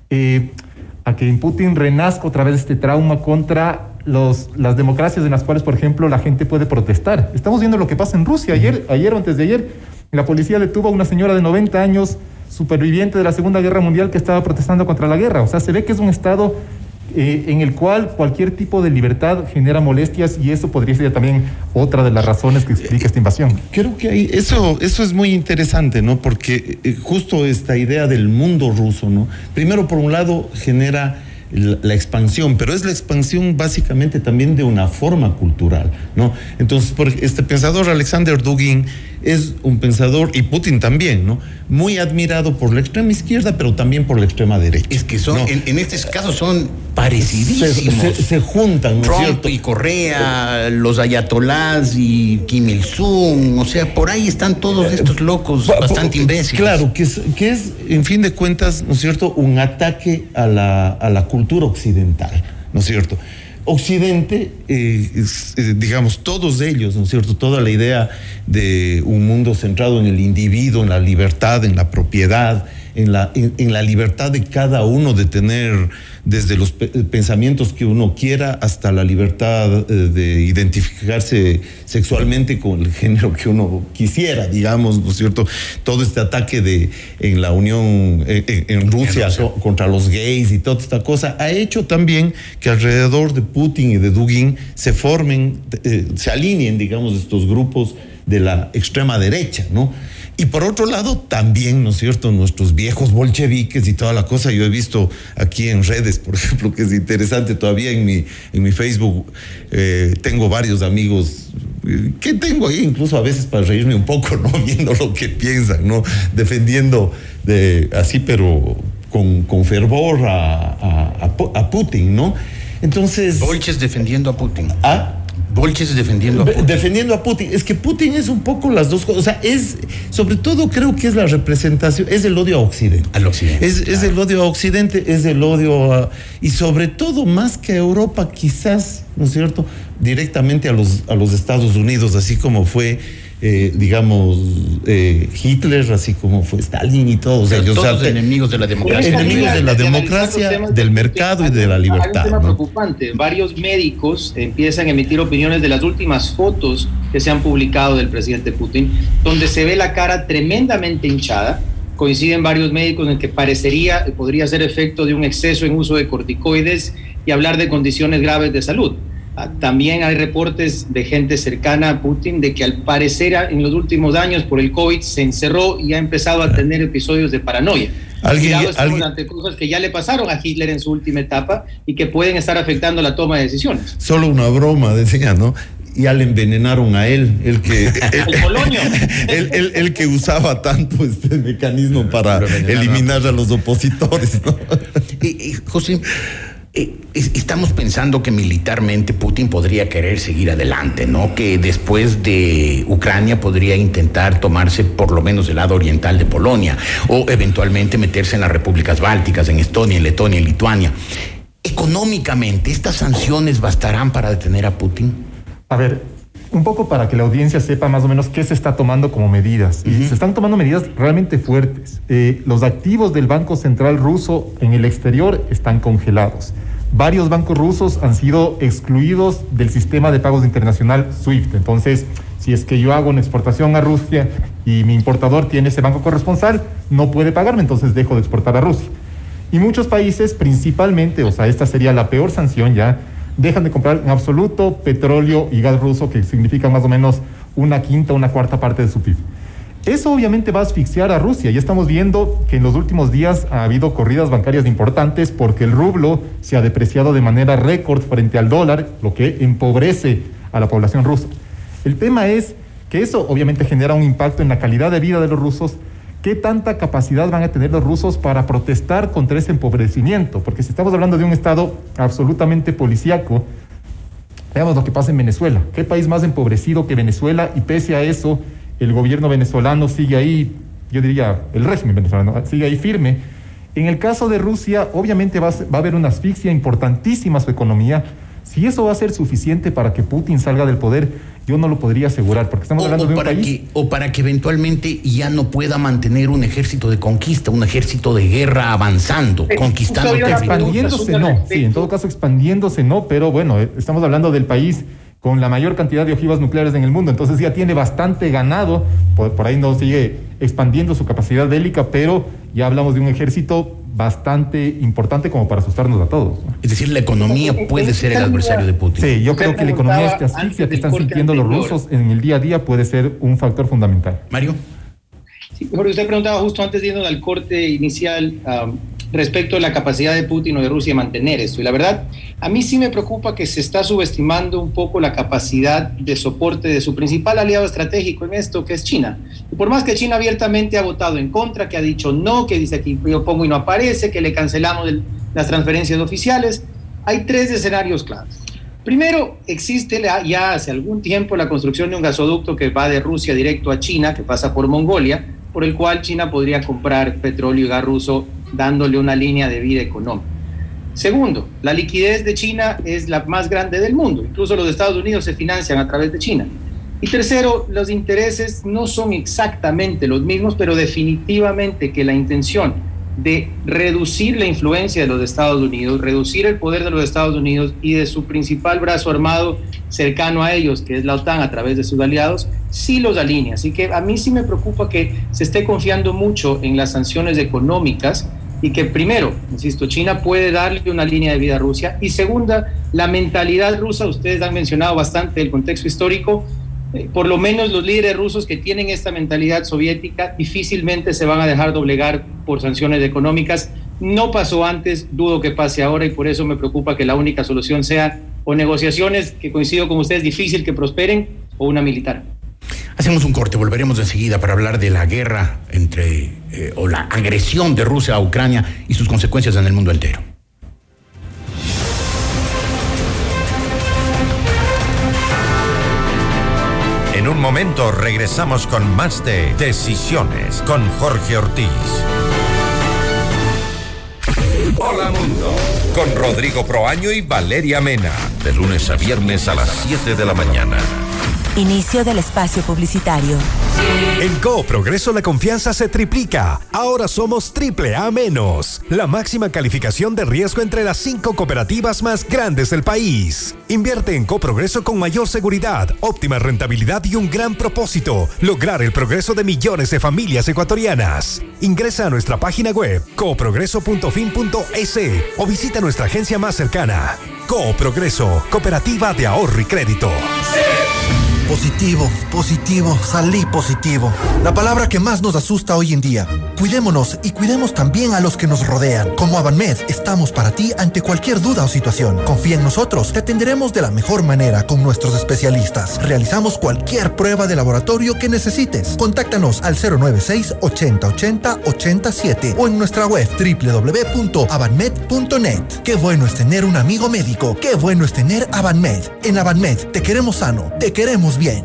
eh, a que en Putin renazca otra vez este trauma contra los, las democracias en las cuales, por ejemplo, la gente puede protestar. Estamos viendo lo que pasa en Rusia. Ayer, ayer o antes de ayer, la policía detuvo a una señora de 90 años, superviviente de la Segunda Guerra Mundial, que estaba protestando contra la guerra. O sea, se ve que es un estado eh, en el cual cualquier tipo de libertad genera molestias y eso podría ser también otra de las razones que explica esta invasión. Creo que hay, eso, eso es muy interesante, ¿no? Porque eh, justo esta idea del mundo ruso, ¿no? Primero, por un lado, genera la, la expansión, pero es la expansión básicamente también de una forma cultural, ¿no? Entonces, por, este pensador Alexander Dugin es un pensador, y Putin también, ¿no? Muy admirado por la extrema izquierda, pero también por la extrema derecha. Es que son, ¿no? en, en este caso son parecidísimos. se- se juntan, ¿no Trump cierto? y Correa, los ayatolás y Kim Il-sung, o sea, por ahí están todos estos locos bastante po- imbéciles. Claro, que es, que es, en fin de cuentas, ¿no es cierto?, un ataque a la, a la cultura occidental, ¿no es cierto? Occidente, eh, eh, digamos, todos ellos, ¿no es cierto? Toda la idea de un mundo centrado en el individuo, en la libertad, en la propiedad, en la, en la libertad de cada uno de tener desde los pe- pensamientos que uno quiera hasta la libertad eh, de identificarse sexualmente con el género que uno quisiera, digamos, ¿no es cierto? Todo este ataque de en la Unión, eh, eh, en Rusia, co- contra los gays y toda esta cosa, ha hecho también que alrededor de Putin y de Dugin se formen, eh, se alineen, digamos, estos grupos de la extrema derecha, ¿no? Y por otro lado, también, ¿no es cierto?, nuestros viejos bolcheviques y toda la cosa. Yo he visto aquí en redes, por ejemplo, que es interesante todavía en mi, en mi Facebook, eh, tengo varios amigos eh, que tengo ahí incluso a veces para reírme un poco, ¿no? Viendo lo que piensan, ¿no? Defendiendo de, así, pero con, con fervor a, a- a Pu- a Putin, ¿no? Entonces... Bolches defendiendo a Putin. ¿Ah? Bolches defendiendo a Putin. Defendiendo a Putin. Es que Putin es un poco las dos cosas. O sea, es, sobre todo creo que es la representación, es el odio a Occidente. Al occidente. Es, es el odio a Occidente, es el odio a. Y sobre todo, más que a Europa, quizás, ¿no es cierto? Directamente a los, a los Estados Unidos, así como fue. Eh, digamos, eh, Hitler, así como fue Stalin y todos Pero ellos. todos O sea, enemigos de la democracia. Enemigos de la democracia, del de- mercado y de la Hay un libertad. tema ¿no? preocupante. Varios médicos empiezan a emitir opiniones de las últimas fotos que se han publicado del presidente Putin, donde se ve la cara tremendamente hinchada. Coinciden varios médicos en que parecería, podría ser efecto de un exceso en uso de corticoides y hablar de condiciones graves de salud. Ah, También hay reportes de gente cercana a Putin de que al parecer ah, en los últimos años por el COVID se encerró y ha empezado a tener episodios de paranoia. Alguien- alguien- ante cosas que ya le pasaron a Hitler en su última etapa y que pueden estar afectando la toma de decisiones. Solo una broma, decía, ¿no? Ya le envenenaron a él, el que, el, Polonio. el- el- el que usaba tanto este mecanismo para eliminar a los opositores, ¿no? Eh, eh, José, estamos pensando que militarmente Putin podría querer seguir adelante, ¿no? Que después de Ucrania podría intentar tomarse por lo menos el lado oriental de Polonia o eventualmente meterse en las repúblicas bálticas, en Estonia, en Letonia, en Lituania. Económicamente, ¿estas sanciones bastarán para detener a Putin? A ver, un poco para que la audiencia sepa más o menos qué se está tomando como medidas. Y se están tomando medidas realmente fuertes. Eh, los activos del Banco Central ruso en el exterior están congelados. Varios bancos rusos han sido excluidos del sistema de pagos internacional SWIFT. Entonces, si es que yo hago una exportación a Rusia y mi importador tiene ese banco corresponsal, no puede pagarme, entonces dejo de exportar a Rusia. Y muchos países, principalmente, o sea, esta sería la peor sanción ya, dejan de comprar en absoluto petróleo y gas ruso, que significa más o menos una quinta, una cuarta parte de su PIB. Eso obviamente va a asfixiar a Rusia. Ya estamos viendo que en los últimos días ha habido corridas bancarias importantes porque el rublo se ha depreciado de manera récord frente al dólar, lo que empobrece a la población rusa. El tema es que eso obviamente genera un impacto en la calidad de vida de los rusos. ¿Qué tanta capacidad van a tener los rusos para protestar contra ese empobrecimiento? Porque si estamos hablando de un Estado absolutamente policíaco, veamos lo que pasa en Venezuela. ¿Qué país más empobrecido que Venezuela? Y pese a eso, el gobierno venezolano sigue ahí, yo diría, el régimen venezolano sigue ahí firme. En el caso de Rusia, obviamente va a, ser- va a haber una asfixia importantísima a su economía. Si eso va a ser suficiente para que Putin salga del poder, yo no lo podría asegurar, porque estamos O, hablando o de un para país... que, o para que eventualmente ya no pueda mantener un ejército de conquista, un ejército de guerra avanzando, Eh, conquistando. Expandiéndose no, sí, en todo caso expandiéndose no, pero bueno, eh, estamos hablando del país con la mayor cantidad de ojivas nucleares en el mundo, entonces ya tiene bastante ganado, por, por ahí no sigue expandiendo su capacidad bélica, pero ya hablamos de un ejército bastante importante como para asustarnos a todos. ¿no? Es decir, la economía puede ser el adversario de Putin. Sí, yo creo que la economía, esta asfixia que están sintiendo los rusos en el día a día puede ser un factor fundamental. Mario. Sí, Jorge, usted preguntaba justo antes de irnos al corte inicial respecto a la capacidad de Putin o de Rusia de mantener esto. Y la verdad, a mí sí me preocupa que se está subestimando un poco la capacidad de soporte de su principal aliado estratégico en esto, que es China. Y por más que China abiertamente ha votado en contra, que ha dicho no, que dice aquí yo pongo y no aparece, que le cancelamos el- las transferencias oficiales, hay tres escenarios claros. Primero, existe ya hace algún tiempo la construcción de un gasoducto que va de Rusia directo a China, que pasa por Mongolia, por el cual China podría comprar petróleo y gas ruso dándole una línea de vida económica. Segundo, la liquidez de China es la más grande del mundo. Incluso los Estados Unidos se financian a través de China. Y tercero, los intereses no son exactamente los mismos, pero definitivamente que la intención de reducir la influencia de los Estados Unidos, reducir el poder de los Estados Unidos y de su principal brazo armado cercano a ellos, que es la OTAN a través de sus aliados, sí los alinea. Así que a mí sí me preocupa que se esté confiando mucho en las sanciones económicas y que primero, insisto, China puede darle una línea de vida a Rusia y segunda, la mentalidad rusa, ustedes han mencionado bastante el contexto histórico, por lo menos los líderes rusos que tienen esta mentalidad soviética difícilmente se van a dejar doblegar por sanciones económicas. No pasó antes, dudo que pase ahora y por eso me preocupa que la única solución sea o negociaciones, que coincido con ustedes, difícil que prosperen, o una militar. Hacemos un corte, volveremos enseguida para hablar de la guerra entre, eh, o la agresión de Rusia a Ucrania y sus consecuencias en el mundo entero. Un momento regresamos con más de Decisiones con Jorge Ortiz. Hola Mundo, con Rodrigo Proaño y Valeria Mena, de lunes a viernes a las 7 de la mañana. Inicio del espacio publicitario. En Co Progreso la confianza se triplica. Ahora somos triple A menos. La máxima calificación de riesgo entre las cinco cooperativas más grandes del país. Invierte en Co Progreso con mayor seguridad, óptima rentabilidad y un gran propósito: lograr el progreso de millones de familias ecuatorianas. Ingresa a nuestra página web coprogreso.fin.es o visita nuestra agencia más cercana. Co Progreso, Cooperativa de Ahorro y Crédito. Positivo, positivo, salí positivo. La palabra que más nos asusta hoy en día. Cuidémonos y cuidemos también a los que nos rodean. Como Avanmed, estamos para ti ante cualquier duda o situación. Confía en nosotros, te atenderemos de la mejor manera con nuestros especialistas. Realizamos cualquier prueba de laboratorio que necesites. Contáctanos al 096 80 80 87 o en nuestra web www.avanmed.net. Qué bueno es tener un amigo médico. Qué bueno es tener Avanmed. En Avanmed te queremos sano, te queremos bien.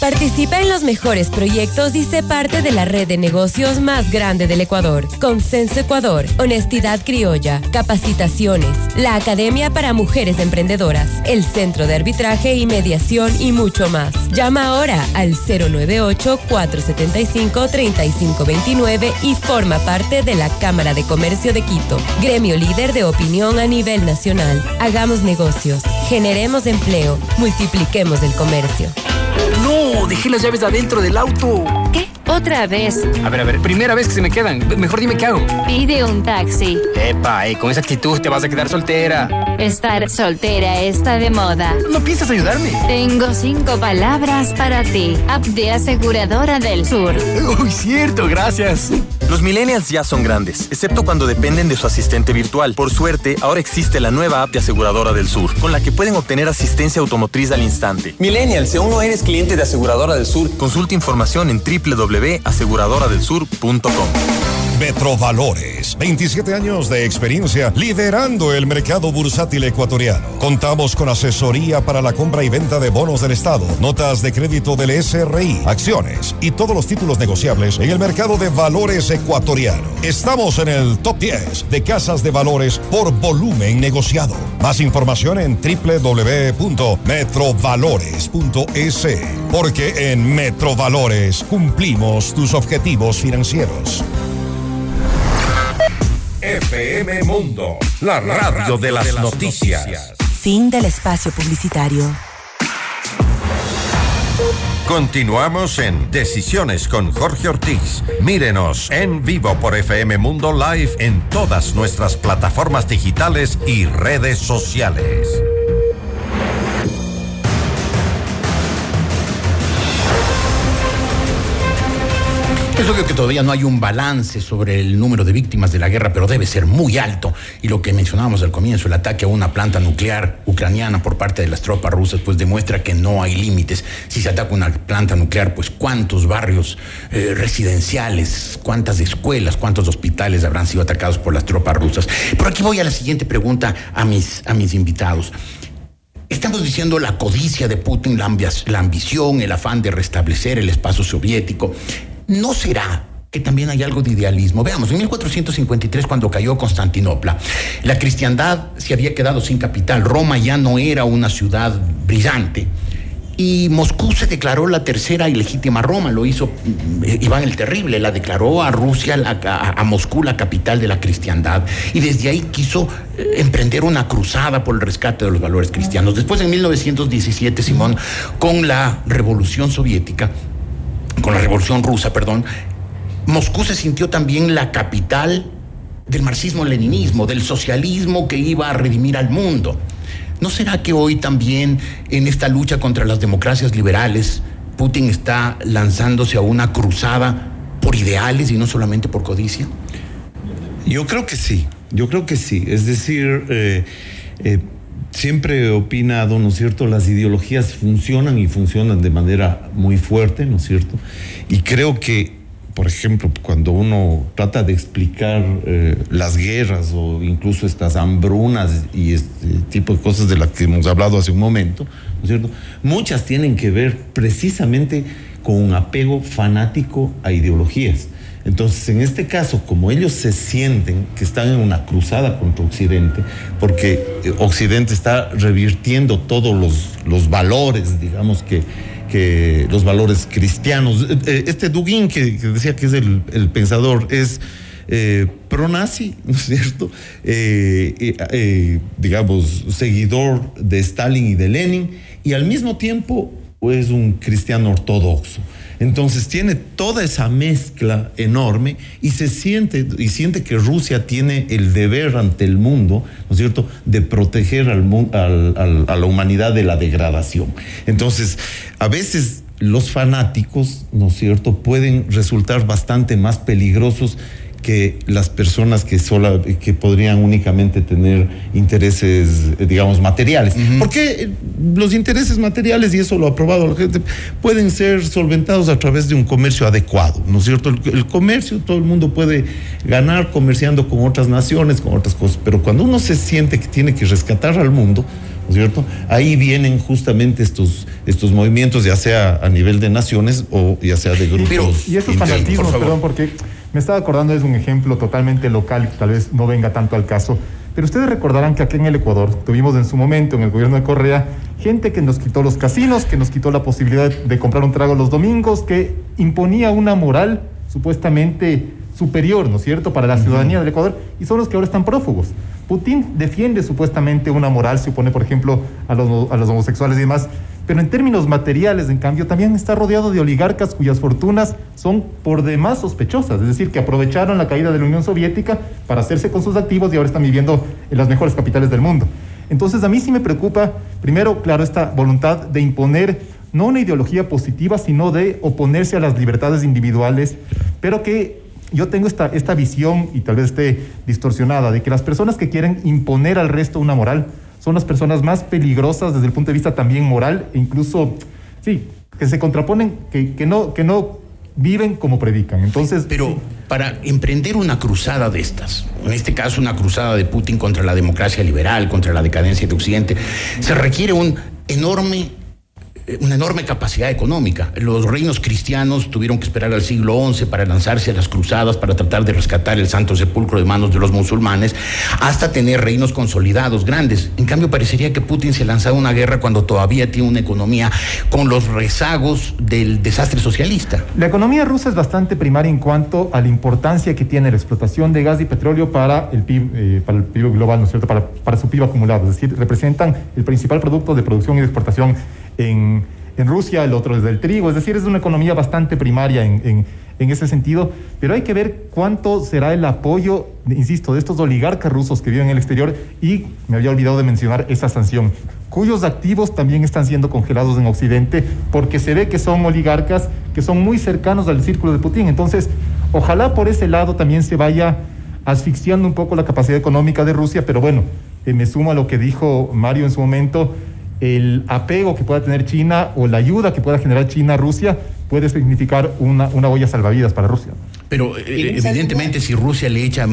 Participa en los mejores proyectos y sé parte de la red de negocios más grande del Ecuador. Consenso Ecuador, Honestidad Criolla, Capacitaciones, la Academia para Mujeres Emprendedoras, el Centro de Arbitraje y Mediación y mucho más. Llama ahora al 098-475-3529 y forma parte de la Cámara de Comercio de Quito, gremio líder de opinión a nivel nacional. Hagamos negocios, generemos empleo, multipliquemos el comercio. Dejé las llaves adentro del auto. ¿Qué? ¿Otra vez? A ver, a ver, primera vez que se me quedan. Mejor dime qué hago. Pide un taxi. Epa, eh, con esa actitud te vas a quedar soltera. Estar soltera está de moda. ¿No piensas ayudarme? Tengo cinco palabras para ti. App de Aseguradora del Sur. Uy, cierto, gracias. Los millennials ya son grandes, excepto cuando dependen de su asistente virtual. Por suerte, ahora existe la nueva app de Aseguradora del Sur, con la que pueden obtener asistencia automotriz al instante. Millennial, si aún no eres cliente de Aseguradora del Sur, consulta información en www.aseguradoradelsur.com. Metrovalores, 27 años de experiencia liderando el mercado bursátil ecuatoriano. Contamos con asesoría para la compra y venta de bonos del Estado, notas de crédito del SRI, acciones y todos los títulos negociables en el mercado de valores ecuatoriano. Estamos en el top 10 de casas de valores por volumen negociado. Más información en www.metrovalores.es, porque en Metrovalores cumplimos tus objetivos financieros. FM Mundo, la radio de las noticias. Fin del espacio publicitario. Continuamos en Decisiones con Jorge Ortiz. Mírenos en vivo por FM Mundo Live en todas nuestras plataformas digitales y redes sociales. Es obvio que todavía no hay un balance sobre el número de víctimas de la guerra, pero debe ser muy alto. Y lo que mencionábamos al comienzo, el ataque a una planta nuclear ucraniana por parte de las tropas rusas, pues demuestra que no hay límites. Si se ataca una planta nuclear, pues cuántos barrios eh, residenciales, cuántas escuelas, cuántos hospitales habrán sido atacados por las tropas rusas. Por aquí voy a la siguiente pregunta a mis, a mis invitados. Estamos diciendo la codicia de Putin, la ambición, el afán de restablecer el espacio soviético. ¿No será que también hay algo de idealismo. Veamos, en 1453, cuando cayó Constantinopla, la cristiandad se había quedado sin capital. Roma ya no era una ciudad brillante. Y Moscú se declaró la tercera y legítima Roma, lo hizo mm, Iván el Terrible, la declaró a Rusia, a, Moscú la capital de la cristiandad, y desde ahí quiso eh, emprender una cruzada por el rescate de los valores cristianos. Después, en 1917, Simón, con la revolución soviética, con la revolución rusa, perdón, Moscú se sintió también la capital del marxismo-leninismo, del socialismo que iba a redimir al mundo. ¿No será que hoy también en esta lucha contra las democracias liberales, Putin está lanzándose a una cruzada por ideales y no solamente por codicia? Yo creo que sí, yo creo que sí. Es decir, eh, eh, siempre he opinado, ¿no es cierto? Las ideologías funcionan y funcionan de manera muy fuerte, ¿no es cierto? Y creo que por ejemplo, cuando uno trata de explicar eh, las guerras o incluso estas hambrunas y este tipo de cosas de las que hemos hablado hace un momento, ¿no es cierto? Muchas tienen que ver precisamente con un apego fanático a ideologías. Entonces, en este caso, como ellos se sienten que están en una cruzada contra Occidente, porque eh, Occidente está revirtiendo todos los, los valores, digamos, que, que los valores cristianos. Eh, eh, este Dugin, que, decía que es el, pensador, es pro-nazi, ¿no es cierto? digamos, seguidor de Stalin y de Lenin, y al mismo tiempo es un cristiano ortodoxo. Entonces tiene toda esa mezcla enorme y se siente, y siente que Rusia tiene el deber ante el mundo, ¿no es cierto?, de proteger al, al, a la humanidad de la degradación. Entonces, a veces los fanáticos, ¿no es cierto?, pueden resultar bastante más peligrosos que las personas que, sola, que podrían únicamente tener intereses, digamos, materiales. Porque los intereses materiales, y eso lo ha probado la gente, pueden ser solventados a través de un comercio adecuado, ¿no es cierto? El, comercio, todo el mundo puede ganar comerciando con otras naciones, con otras cosas, pero cuando uno se siente que tiene que rescatar al mundo, ¿no es cierto? Ahí vienen justamente estos, estos movimientos, ya sea a nivel de naciones o ya sea de grupos. y esos fanatismos, perdón, porque me estaba acordando, es un ejemplo totalmente local, tal vez no venga tanto al caso, pero ustedes recordarán que aquí en el Ecuador tuvimos en su momento, en el gobierno de Correa, gente que nos quitó los casinos, que nos quitó la posibilidad de comprar un trago los domingos, que imponía una moral supuestamente superior, ¿no es cierto?, para la ciudadanía del Ecuador, y son los que ahora están prófugos. Putin defiende supuestamente una moral, se opone, por ejemplo, a los, a los homosexuales y demás, pero en términos materiales, en cambio, también está rodeado de oligarcas cuyas fortunas son por demás sospechosas, es decir, que aprovecharon la caída de la Unión Soviética para hacerse con sus activos y ahora están viviendo en las mejores capitales del mundo. Entonces, a mí sí me preocupa, primero, claro, esta voluntad de imponer no una ideología positiva, sino de oponerse a las libertades individuales, pero que yo tengo esta, esta visión, y tal vez esté distorsionada, de que las personas que quieren imponer al resto una moral, son las personas más peligrosas desde el punto de vista también moral e incluso, sí, que se contraponen, que, que no, que no viven como predican. Entonces, pero para emprender una cruzada de estas, en este caso una cruzada de Putin contra la democracia liberal, contra la decadencia de Occidente, se requiere un enorme una enorme capacidad económica. Los reinos cristianos tuvieron que esperar al siglo XI para lanzarse a las cruzadas, para tratar de rescatar el Santo Sepulcro de manos de los musulmanes, hasta tener reinos consolidados, grandes. En cambio, parecería que Putin se lanzaba a una guerra cuando todavía tiene una economía con los rezagos del desastre socialista. La economía rusa es bastante primaria en cuanto a la importancia que tiene la explotación de gas y petróleo para el PIB, eh, global, ¿no es cierto?, para, su PIB acumulado. Es decir, representan el principal producto de producción y exportación en, Rusia, el otro es del trigo, es decir, es una economía bastante primaria en, ese sentido, pero hay que ver cuánto será el apoyo, insisto, de estos oligarcas rusos que viven en el exterior. Y me había olvidado de mencionar esa sanción, cuyos activos también están siendo congelados en Occidente porque se ve que son oligarcas que son muy cercanos al círculo de Putin. Entonces, ojalá por ese lado también se vaya asfixiando un poco la capacidad económica de Rusia, pero bueno, eh, me sumo a lo que dijo Mario en su momento, el apego que pueda tener China o la ayuda que pueda generar China a Rusia puede significar una, una olla salvavidas para Rusia. Pero eh, evidentemente si Rusia le echa,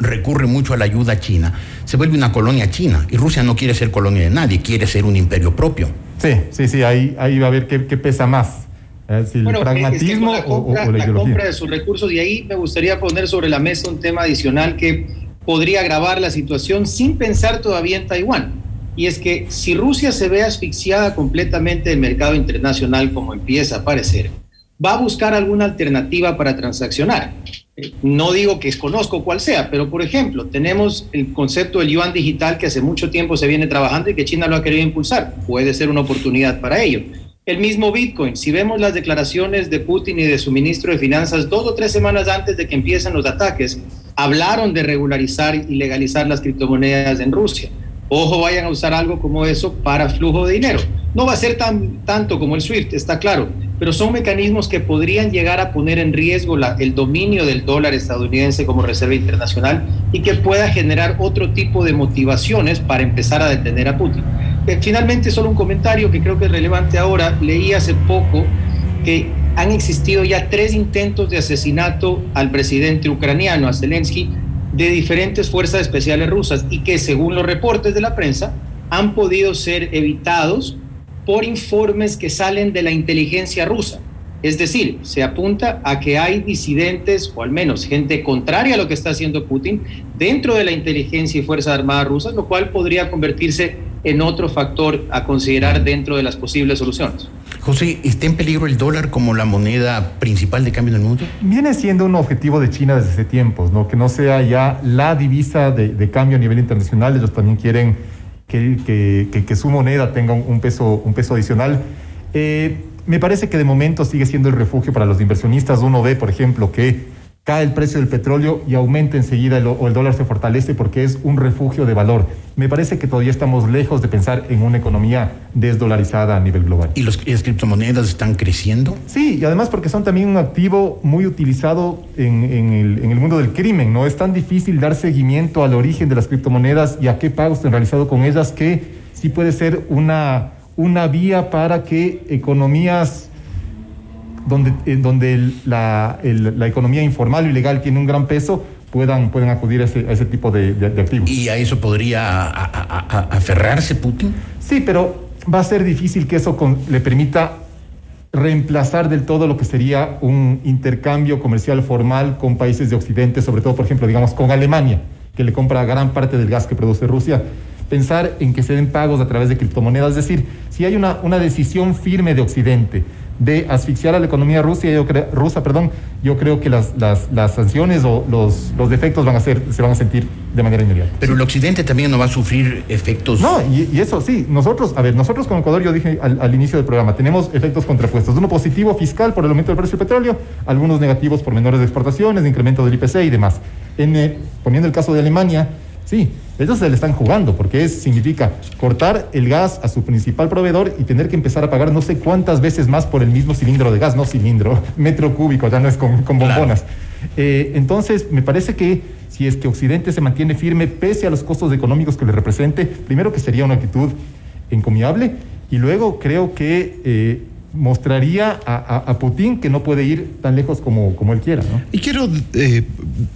recurre mucho a la ayuda china, se vuelve una colonia china. Y Rusia no quiere ser colonia de nadie, quiere ser un imperio propio. Sí, sí, sí, ahí, ahí va a ver qué, qué pesa más. Decir, Bueno, el pragmatismo es que la o- o- compra, o, la la ideología. compra de sus recursos y ahí me gustaría poner sobre la mesa un tema adicional que podría agravar la situación sin pensar todavía en Taiwán. Y es que si Rusia se ve asfixiada completamente del mercado internacional como empieza a parecer, va a buscar alguna alternativa para transaccionar. No digo que conozco cuál sea, pero por ejemplo, tenemos el concepto del yuan digital que hace mucho tiempo se viene trabajando y que China lo ha querido impulsar. Puede ser una oportunidad para ello. El mismo Bitcoin, si vemos las declaraciones de Putin y de su ministro de Finanzas dos o tres semanas antes de que empiecen los ataques, hablaron de regularizar y legalizar las criptomonedas en Rusia. Ojo, vayan a usar algo como eso para flujo de dinero. No va a ser tan, tanto como el SWIFT, está claro, pero son mecanismos que podrían llegar a poner en riesgo el dominio del dólar estadounidense como reserva internacional y que pueda generar otro tipo de motivaciones para empezar a detener a Putin. Eh, Finalmente, solo un comentario que creo que es relevante ahora. Leí hace poco que han existido ya tres intentos de asesinato al presidente ucraniano, a Zelensky, de diferentes fuerzas especiales rusas y que, según los reportes de la prensa, han podido ser evitados por informes que salen de la inteligencia rusa. Es decir, se apunta a que hay disidentes, o al menos gente contraria a lo que está haciendo Putin, dentro de la inteligencia y Fuerzas Armadas rusas, lo cual podría convertirse en otro factor a considerar dentro de las posibles soluciones. José, ¿está en peligro el dólar como la moneda principal de cambio en el mundo? Viene siendo un objetivo de China desde hace tiempos, ¿no? Que no sea ya la divisa de, de cambio a nivel internacional. Ellos también quieren que, que- que- que su moneda tenga un, un peso, un peso adicional. Eh, me parece que de momento sigue siendo el refugio para los inversionistas. Uno ve, por ejemplo, que cae el precio del petróleo y aumenta enseguida el, o el dólar se fortalece porque es un refugio de valor. Me parece que todavía estamos lejos de pensar en una economía desdolarizada a nivel global. ¿Y los- las criptomonedas están creciendo? Sí, y además porque son también un activo muy utilizado en, en el, en el mundo del crimen, ¿no? Es tan difícil dar seguimiento al origen de las criptomonedas y a qué pagos se han realizado con ellas que sí puede ser una, una vía para que economías donde, en donde el- la, el- la economía informal y legal tiene un gran peso puedan, puedan acudir a ese, a ese tipo de, de- de activos. ¿Y a eso podría a- a- aferrarse Putin? Sí, pero va a ser difícil que eso con- le permita reemplazar del todo lo que sería un intercambio comercial formal con países de Occidente, sobre todo, por ejemplo, digamos, con Alemania, que le compra gran parte del gas que produce Rusia. Pensar en que se den pagos a través de criptomonedas, es decir, si hay una, una decisión firme de Occidente de asfixiar a la economía rusa, yo cre- rusa, perdón, yo creo que las, las, las sanciones o los, los defectos van a ser, se van a sentir de manera inmediata. Pero el occidente también no va a sufrir efectos. No, y, y eso sí, nosotros, a ver, nosotros como Ecuador, yo dije al, al inicio del programa, tenemos efectos contrapuestos. Uno positivo fiscal por el aumento del precio del petróleo, algunos negativos por menores exportaciones, incremento del IPC y demás. En, eh, poniendo el caso de Alemania, sí, ellos se le están jugando, porque es, significa cortar el gas a su principal proveedor y tener que empezar a pagar no sé cuántas veces más por el mismo cilindro de gas, no cilindro, metro cúbico, ya no es con, con bombonas. Eh, entonces, me parece que si es que Occidente se mantiene firme pese a los costos económicos que le represente, primero que sería una actitud encomiable y luego creo que eh, mostraría a, Putin que no puede ir tan lejos como, como él quiera. ¿no? Y quiero eh,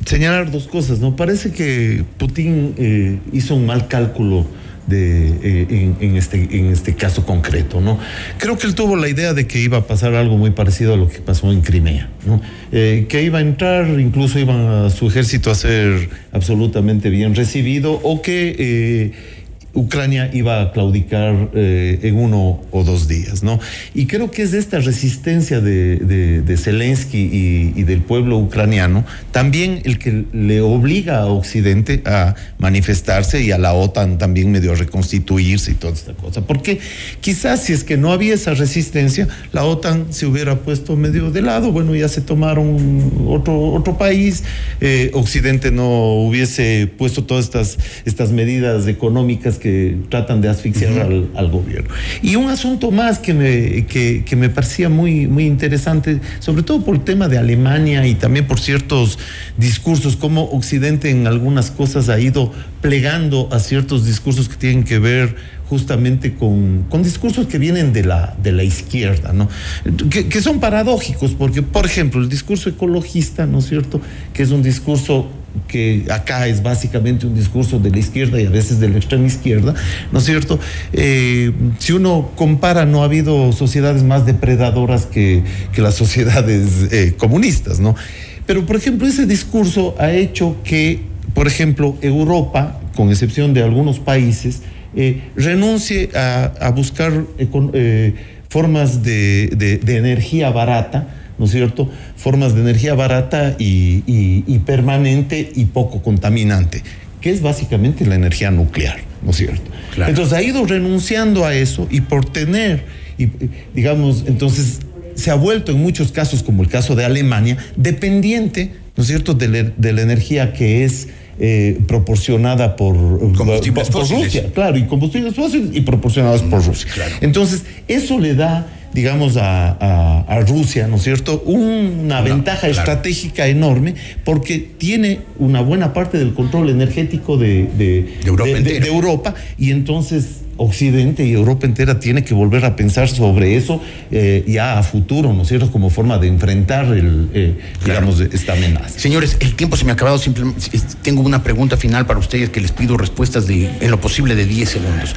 señalar dos cosas, ¿no? Parece que Putin eh, hizo un mal cálculo de, eh, en, este, en este caso concreto, ¿no? Creo que él tuvo la idea de que iba a pasar algo muy parecido a lo que pasó en Crimea, ¿no? Eh, que iba a entrar, incluso iba a su ejército a ser absolutamente bien recibido o que... Ucrania iba a claudicar eh, en uno o dos días, ¿no? Y creo que es esta resistencia de, de- de Zelensky y, y del pueblo ucraniano también el que le obliga a Occidente a manifestarse y a la OTAN también medio a reconstituirse y toda esta cosa. Porque quizás si es que no había esa resistencia, la OTAN se hubiera puesto medio de lado, bueno, ya se tomaron otro, otro país, eh, Occidente no hubiese puesto todas estas, estas medidas económicas que tratan de asfixiar al, al gobierno. Y un asunto más que me, que, que me parecía muy, muy interesante, sobre todo por el tema de Alemania y también por ciertos discursos, como Occidente en algunas cosas ha ido plegando a ciertos discursos que tienen que ver justamente con, con discursos que vienen de la, de la izquierda, ¿no? Que, que son paradójicos, porque, por ejemplo, el discurso ecologista, ¿no es cierto?, que es un discurso que acá es básicamente un discurso de la izquierda y a veces de la extrema izquierda, ¿no es cierto? Eh, si uno compara, no ha habido sociedades más depredadoras que, que las sociedades eh, comunistas, ¿no? Pero, por ejemplo, ese discurso ha hecho que, por ejemplo, Europa, con excepción de algunos países, eh, renuncie a, a buscar eh, formas de, de, de energía barata, ¿no es cierto? Formas de energía barata y, y, y, permanente y poco contaminante, que es básicamente la energía nuclear, ¿no es cierto? Claro. Entonces ha ido renunciando a eso y por tener, y, digamos, entonces se ha vuelto en muchos casos, como el caso de Alemania, dependiente, ¿no es cierto?, de, la, de la energía que es eh, proporcionada por, combustibles por, por Rusia, claro, y combustibles fósiles y proporcionados por Rusia. Claro. Entonces, eso le da digamos, a, a, a, Rusia, ¿no es cierto?, una ventaja claro. estratégica enorme porque tiene una buena parte del control energético de, de, de, Europa, de Europa, y entonces Occidente y Europa entera tiene que volver a pensar sobre eso eh, ya a futuro, ¿no es cierto?, como forma de enfrentar, el, eh, claro. digamos, esta amenaza. Señores, el tiempo se me ha acabado, simplemente tengo una pregunta final para ustedes que les pido respuestas de, en lo posible de 10 segundos.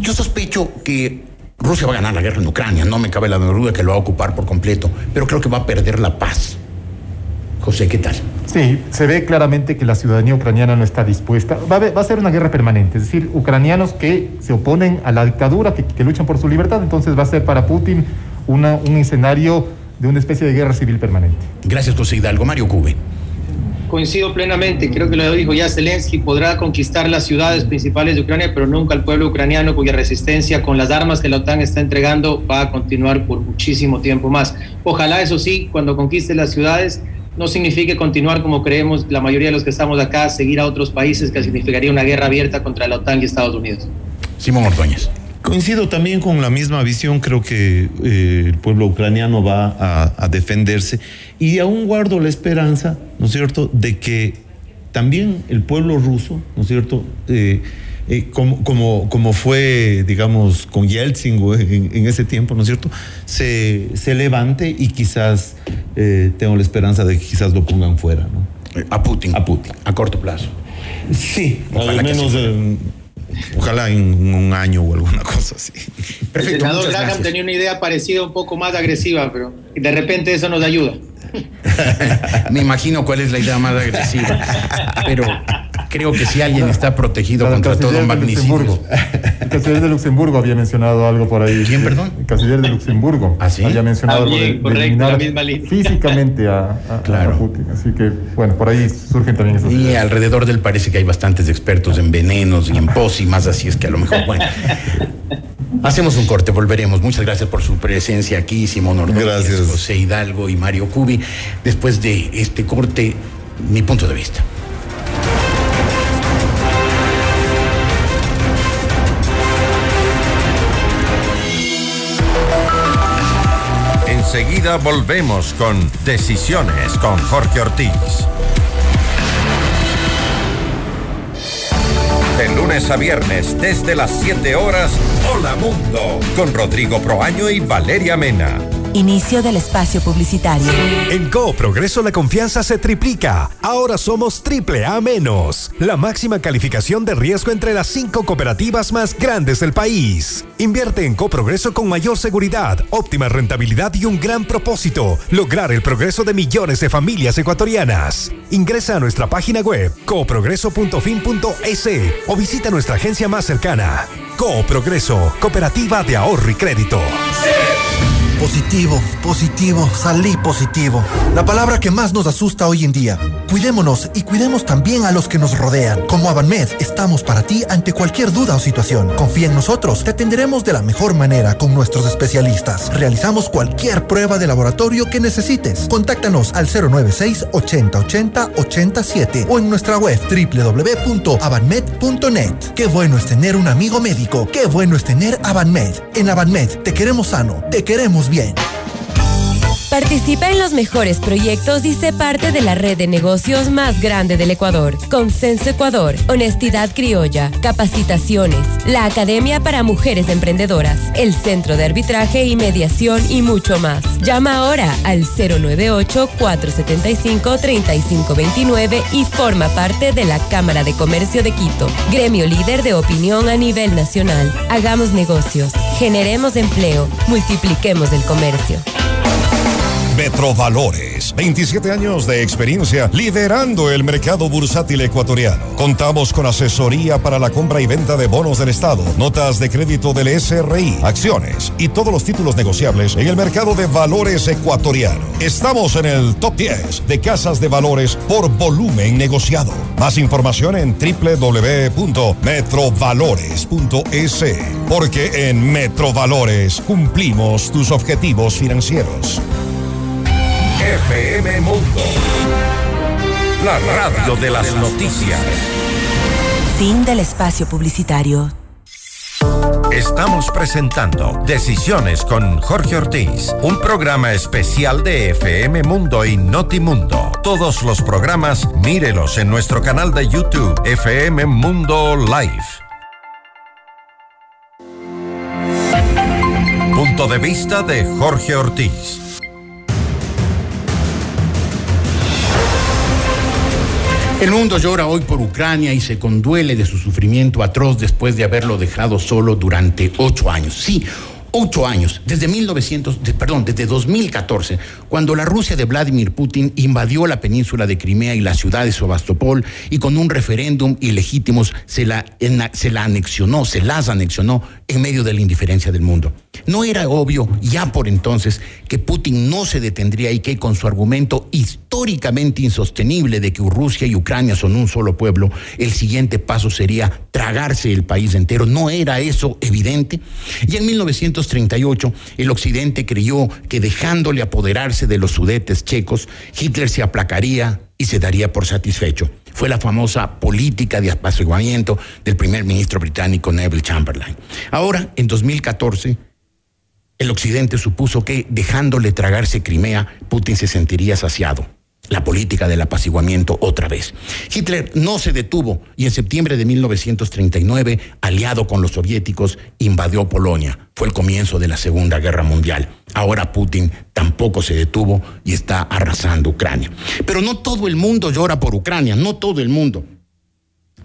Yo sospecho que Rusia va a ganar la guerra en Ucrania, no me cabe la duda que lo va a ocupar por completo, pero creo que va a perder la paz. José, ¿qué tal? Sí, se ve claramente que la ciudadanía ucraniana no está dispuesta. Va a, va a ser una guerra permanente, es decir, ucranianos que se oponen a la dictadura, que, que luchan por su libertad, entonces va a ser para Putin una, un escenario de una especie de guerra civil permanente. Gracias, José Hidalgo. Mario Cube coincido plenamente, creo que lo dijo ya Zelensky, podrá conquistar las ciudades principales de Ucrania, pero nunca el pueblo ucraniano cuya resistencia con las armas que la OTAN está entregando va a continuar por muchísimo tiempo más. Ojalá, eso sí, cuando conquiste las ciudades, no signifique continuar como creemos la mayoría de los que estamos acá, seguir a otros países, que significaría una guerra abierta contra la OTAN y Estados Unidos. Simón Ordóñez. Coincido también con la misma visión, creo que eh, el pueblo ucraniano va a, a, defenderse y aún guardo la esperanza, ¿no es cierto?, de que también el pueblo ruso, ¿no es cierto?, eh, eh, como, como, como fue, digamos, con Yeltsin en, en, ese tiempo, ¿no es cierto?, se, se levante y quizás tengo la esperanza de que quizás lo pongan fuera, ¿no? A Putin. A Putin. A corto plazo. Sí, al menos... Ojalá en un año o alguna cosa así. Perfecto, el senador Graham tenía una idea parecida, un poco más agresiva, pero de repente eso nos ayuda. Me imagino cuál es la idea más agresiva. Pero creo que si alguien está protegido contra todo magnicidio. El canciller de Luxemburgo había mencionado algo por ahí. ¿Quién, perdón? El canciller de Luxemburgo. ¿Ah, sí? Había mencionado algo de, correcto, de misma línea. físicamente a, a, claro. a, Putin. Así que, bueno, por ahí surgen también esos. Y ideas. alrededor de él parece que hay bastantes expertos en venenos y en pócimas, así es que a lo mejor, bueno. Hacemos un corte, volveremos. Muchas gracias por su presencia aquí, Simón Ordóñez, gracias. José Hidalgo y Mario Cubi. Después de este corte, mi punto de vista. Enseguida volvemos con Decisiones con Jorge Ortiz. De lunes a viernes, desde las 7 horas, Hola Mundo, con Rodrigo Proaño y Valeria Mena. Inicio del espacio publicitario. En Coop Progreso la confianza se triplica. Ahora somos triple A menos. La máxima calificación de riesgo entre las cinco cooperativas más grandes del país. Invierte en Coprogreso con mayor seguridad, óptima rentabilidad y un gran propósito: lograr el progreso de millones de familias ecuatorianas. Ingresa a nuestra página web coprogreso.fin.es o visita nuestra agencia más cercana. Coprogreso, Cooperativa de Ahorro y Crédito. Sí. Positivo, positivo, salí positivo. La palabra que más nos asusta hoy en día. Cuidémonos y cuidemos también a los que nos rodean. Como Avanmed, estamos para ti ante cualquier duda o situación. Confía en nosotros, te atenderemos de la mejor manera con nuestros especialistas. Realizamos cualquier prueba de laboratorio que necesites. Contáctanos al 096 80 80 87 o en nuestra web www.avanmed.net. Qué bueno es tener un amigo médico. Qué bueno es tener Avanmed. En Avanmed te queremos sano, te queremos bien. bien. Participa en los mejores proyectos y sé parte de la red de negocios más grande del Ecuador. Consenso Ecuador, Honestidad Criolla, Capacitaciones, la Academia para Mujeres Emprendedoras, el Centro de Arbitraje y Mediación y mucho más. Llama ahora al 098-475-3529 y forma parte de la Cámara de Comercio de Quito, gremio líder de opinión a nivel nacional. Hagamos negocios, generemos empleo, multipliquemos el comercio. Metrovalores. 27 años de experiencia liderando el mercado bursátil ecuatoriano. Contamos con asesoría para la compra y venta de bonos del Estado, notas de crédito del SRI, acciones y todos los títulos negociables en el mercado de valores ecuatoriano. Estamos en el top 10 de casas de valores por volumen negociado. Más información en www.metrovalores.es. Porque en Metrovalores cumplimos tus objetivos financieros. FM Mundo. La radio de las noticias. Fin del espacio publicitario. Estamos presentando Decisiones con Jorge Ortiz, un programa especial de FM Mundo y Notimundo. Todos los programas, mírelos en nuestro canal de YouTube, FM Mundo Live. Punto de vista de Jorge Ortiz. El mundo llora hoy por Ucrania y se conduele de su sufrimiento atroz después de haberlo dejado solo durante ocho años. Sí, ocho años, desde 1900, de- perdón, desde 2014, cuando la Rusia de Vladimir Putin invadió la península de Crimea y la ciudad de Sebastopol y con un referéndum ilegítimos se la, se la anexionó, se las anexionó en medio de la indiferencia del mundo. No era obvio ya por entonces que Putin no se detendría y que con su argumento históricamente insostenible de que Rusia y Ucrania son un solo pueblo, el siguiente paso sería tragarse el país entero. ¿No era eso evidente? Y en 1938 el Occidente creyó que dejándole apoderarse de los sudetes checos, Hitler se aplacaría y se daría por satisfecho. Fue la famosa política de apaciguamiento del primer ministro británico Neville Chamberlain. Ahora, en 2014, el Occidente supuso que dejándole tragarse Crimea, Putin se sentiría saciado. La política del apaciguamiento otra vez. Hitler no se detuvo y en septiembre de 1939, aliado con los soviéticos, invadió Polonia. Fue el comienzo de la Segunda Guerra Mundial. Ahora Putin tampoco se detuvo y está arrasando Ucrania. Pero no todo el mundo llora por Ucrania, no todo el mundo.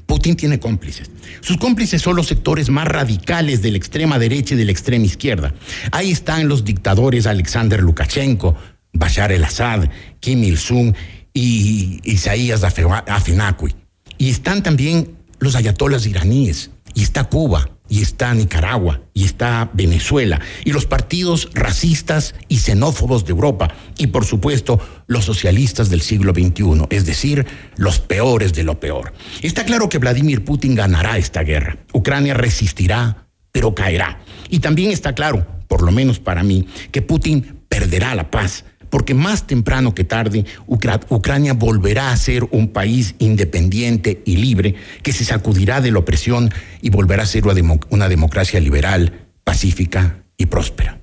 Putin tiene cómplices. Sus cómplices son los sectores más radicales de la extrema derecha y de la extrema izquierda. Ahí están los dictadores Alexander Lukashenko, Bashar el-Assad, Kim Il-sung y Isaías Afe- Afenakui. Y están también los ayatolas iraníes, y está Cuba, y está Nicaragua, y está Venezuela, y los partidos racistas y xenófobos de Europa, y por supuesto los socialistas del siglo XXI, es decir, los peores de lo peor. Está claro que Vladimir Putin ganará esta guerra. Ucrania resistirá, pero caerá. Y también está claro, por lo menos para mí, que Putin perderá la paz porque más temprano que tarde Ucra- Ucrania volverá a ser un país independiente y libre que se sacudirá de la opresión y volverá a ser una, una democracia liberal, pacífica y próspera.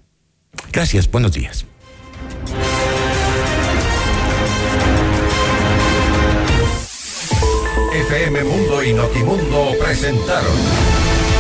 Gracias, buenos días. FM Mundo y Notimundo presentaron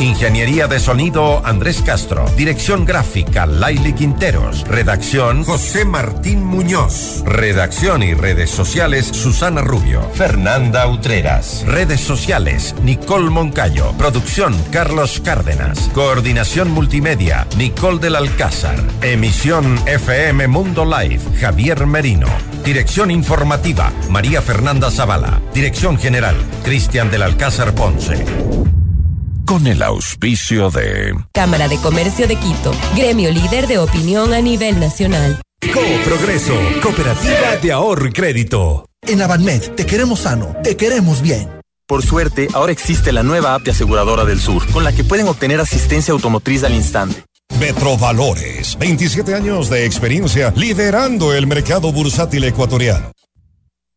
Ingeniería de sonido Andrés Castro. Dirección gráfica Laili Quinteros. Redacción José Martín Muñoz. Redacción y redes sociales Susana Rubio. Fernanda Utreras. Redes sociales Nicole Moncayo. Producción Carlos Cárdenas. Coordinación multimedia Nicole del Alcázar. Emisión FM Mundo Live Javier Merino. Dirección informativa María Fernanda Zavala. Dirección general Cristian del Alcázar Ponce. Con el auspicio de Cámara de Comercio de Quito, gremio líder de opinión a nivel nacional. Progreso, Cooperativa de Ahorro y Crédito. En Avanmed te queremos sano, te queremos bien. Por suerte, ahora existe la nueva app de Aseguradora del Sur, con la que pueden obtener asistencia automotriz al instante. Metrovalores. 27 años de experiencia liderando el mercado bursátil ecuatoriano.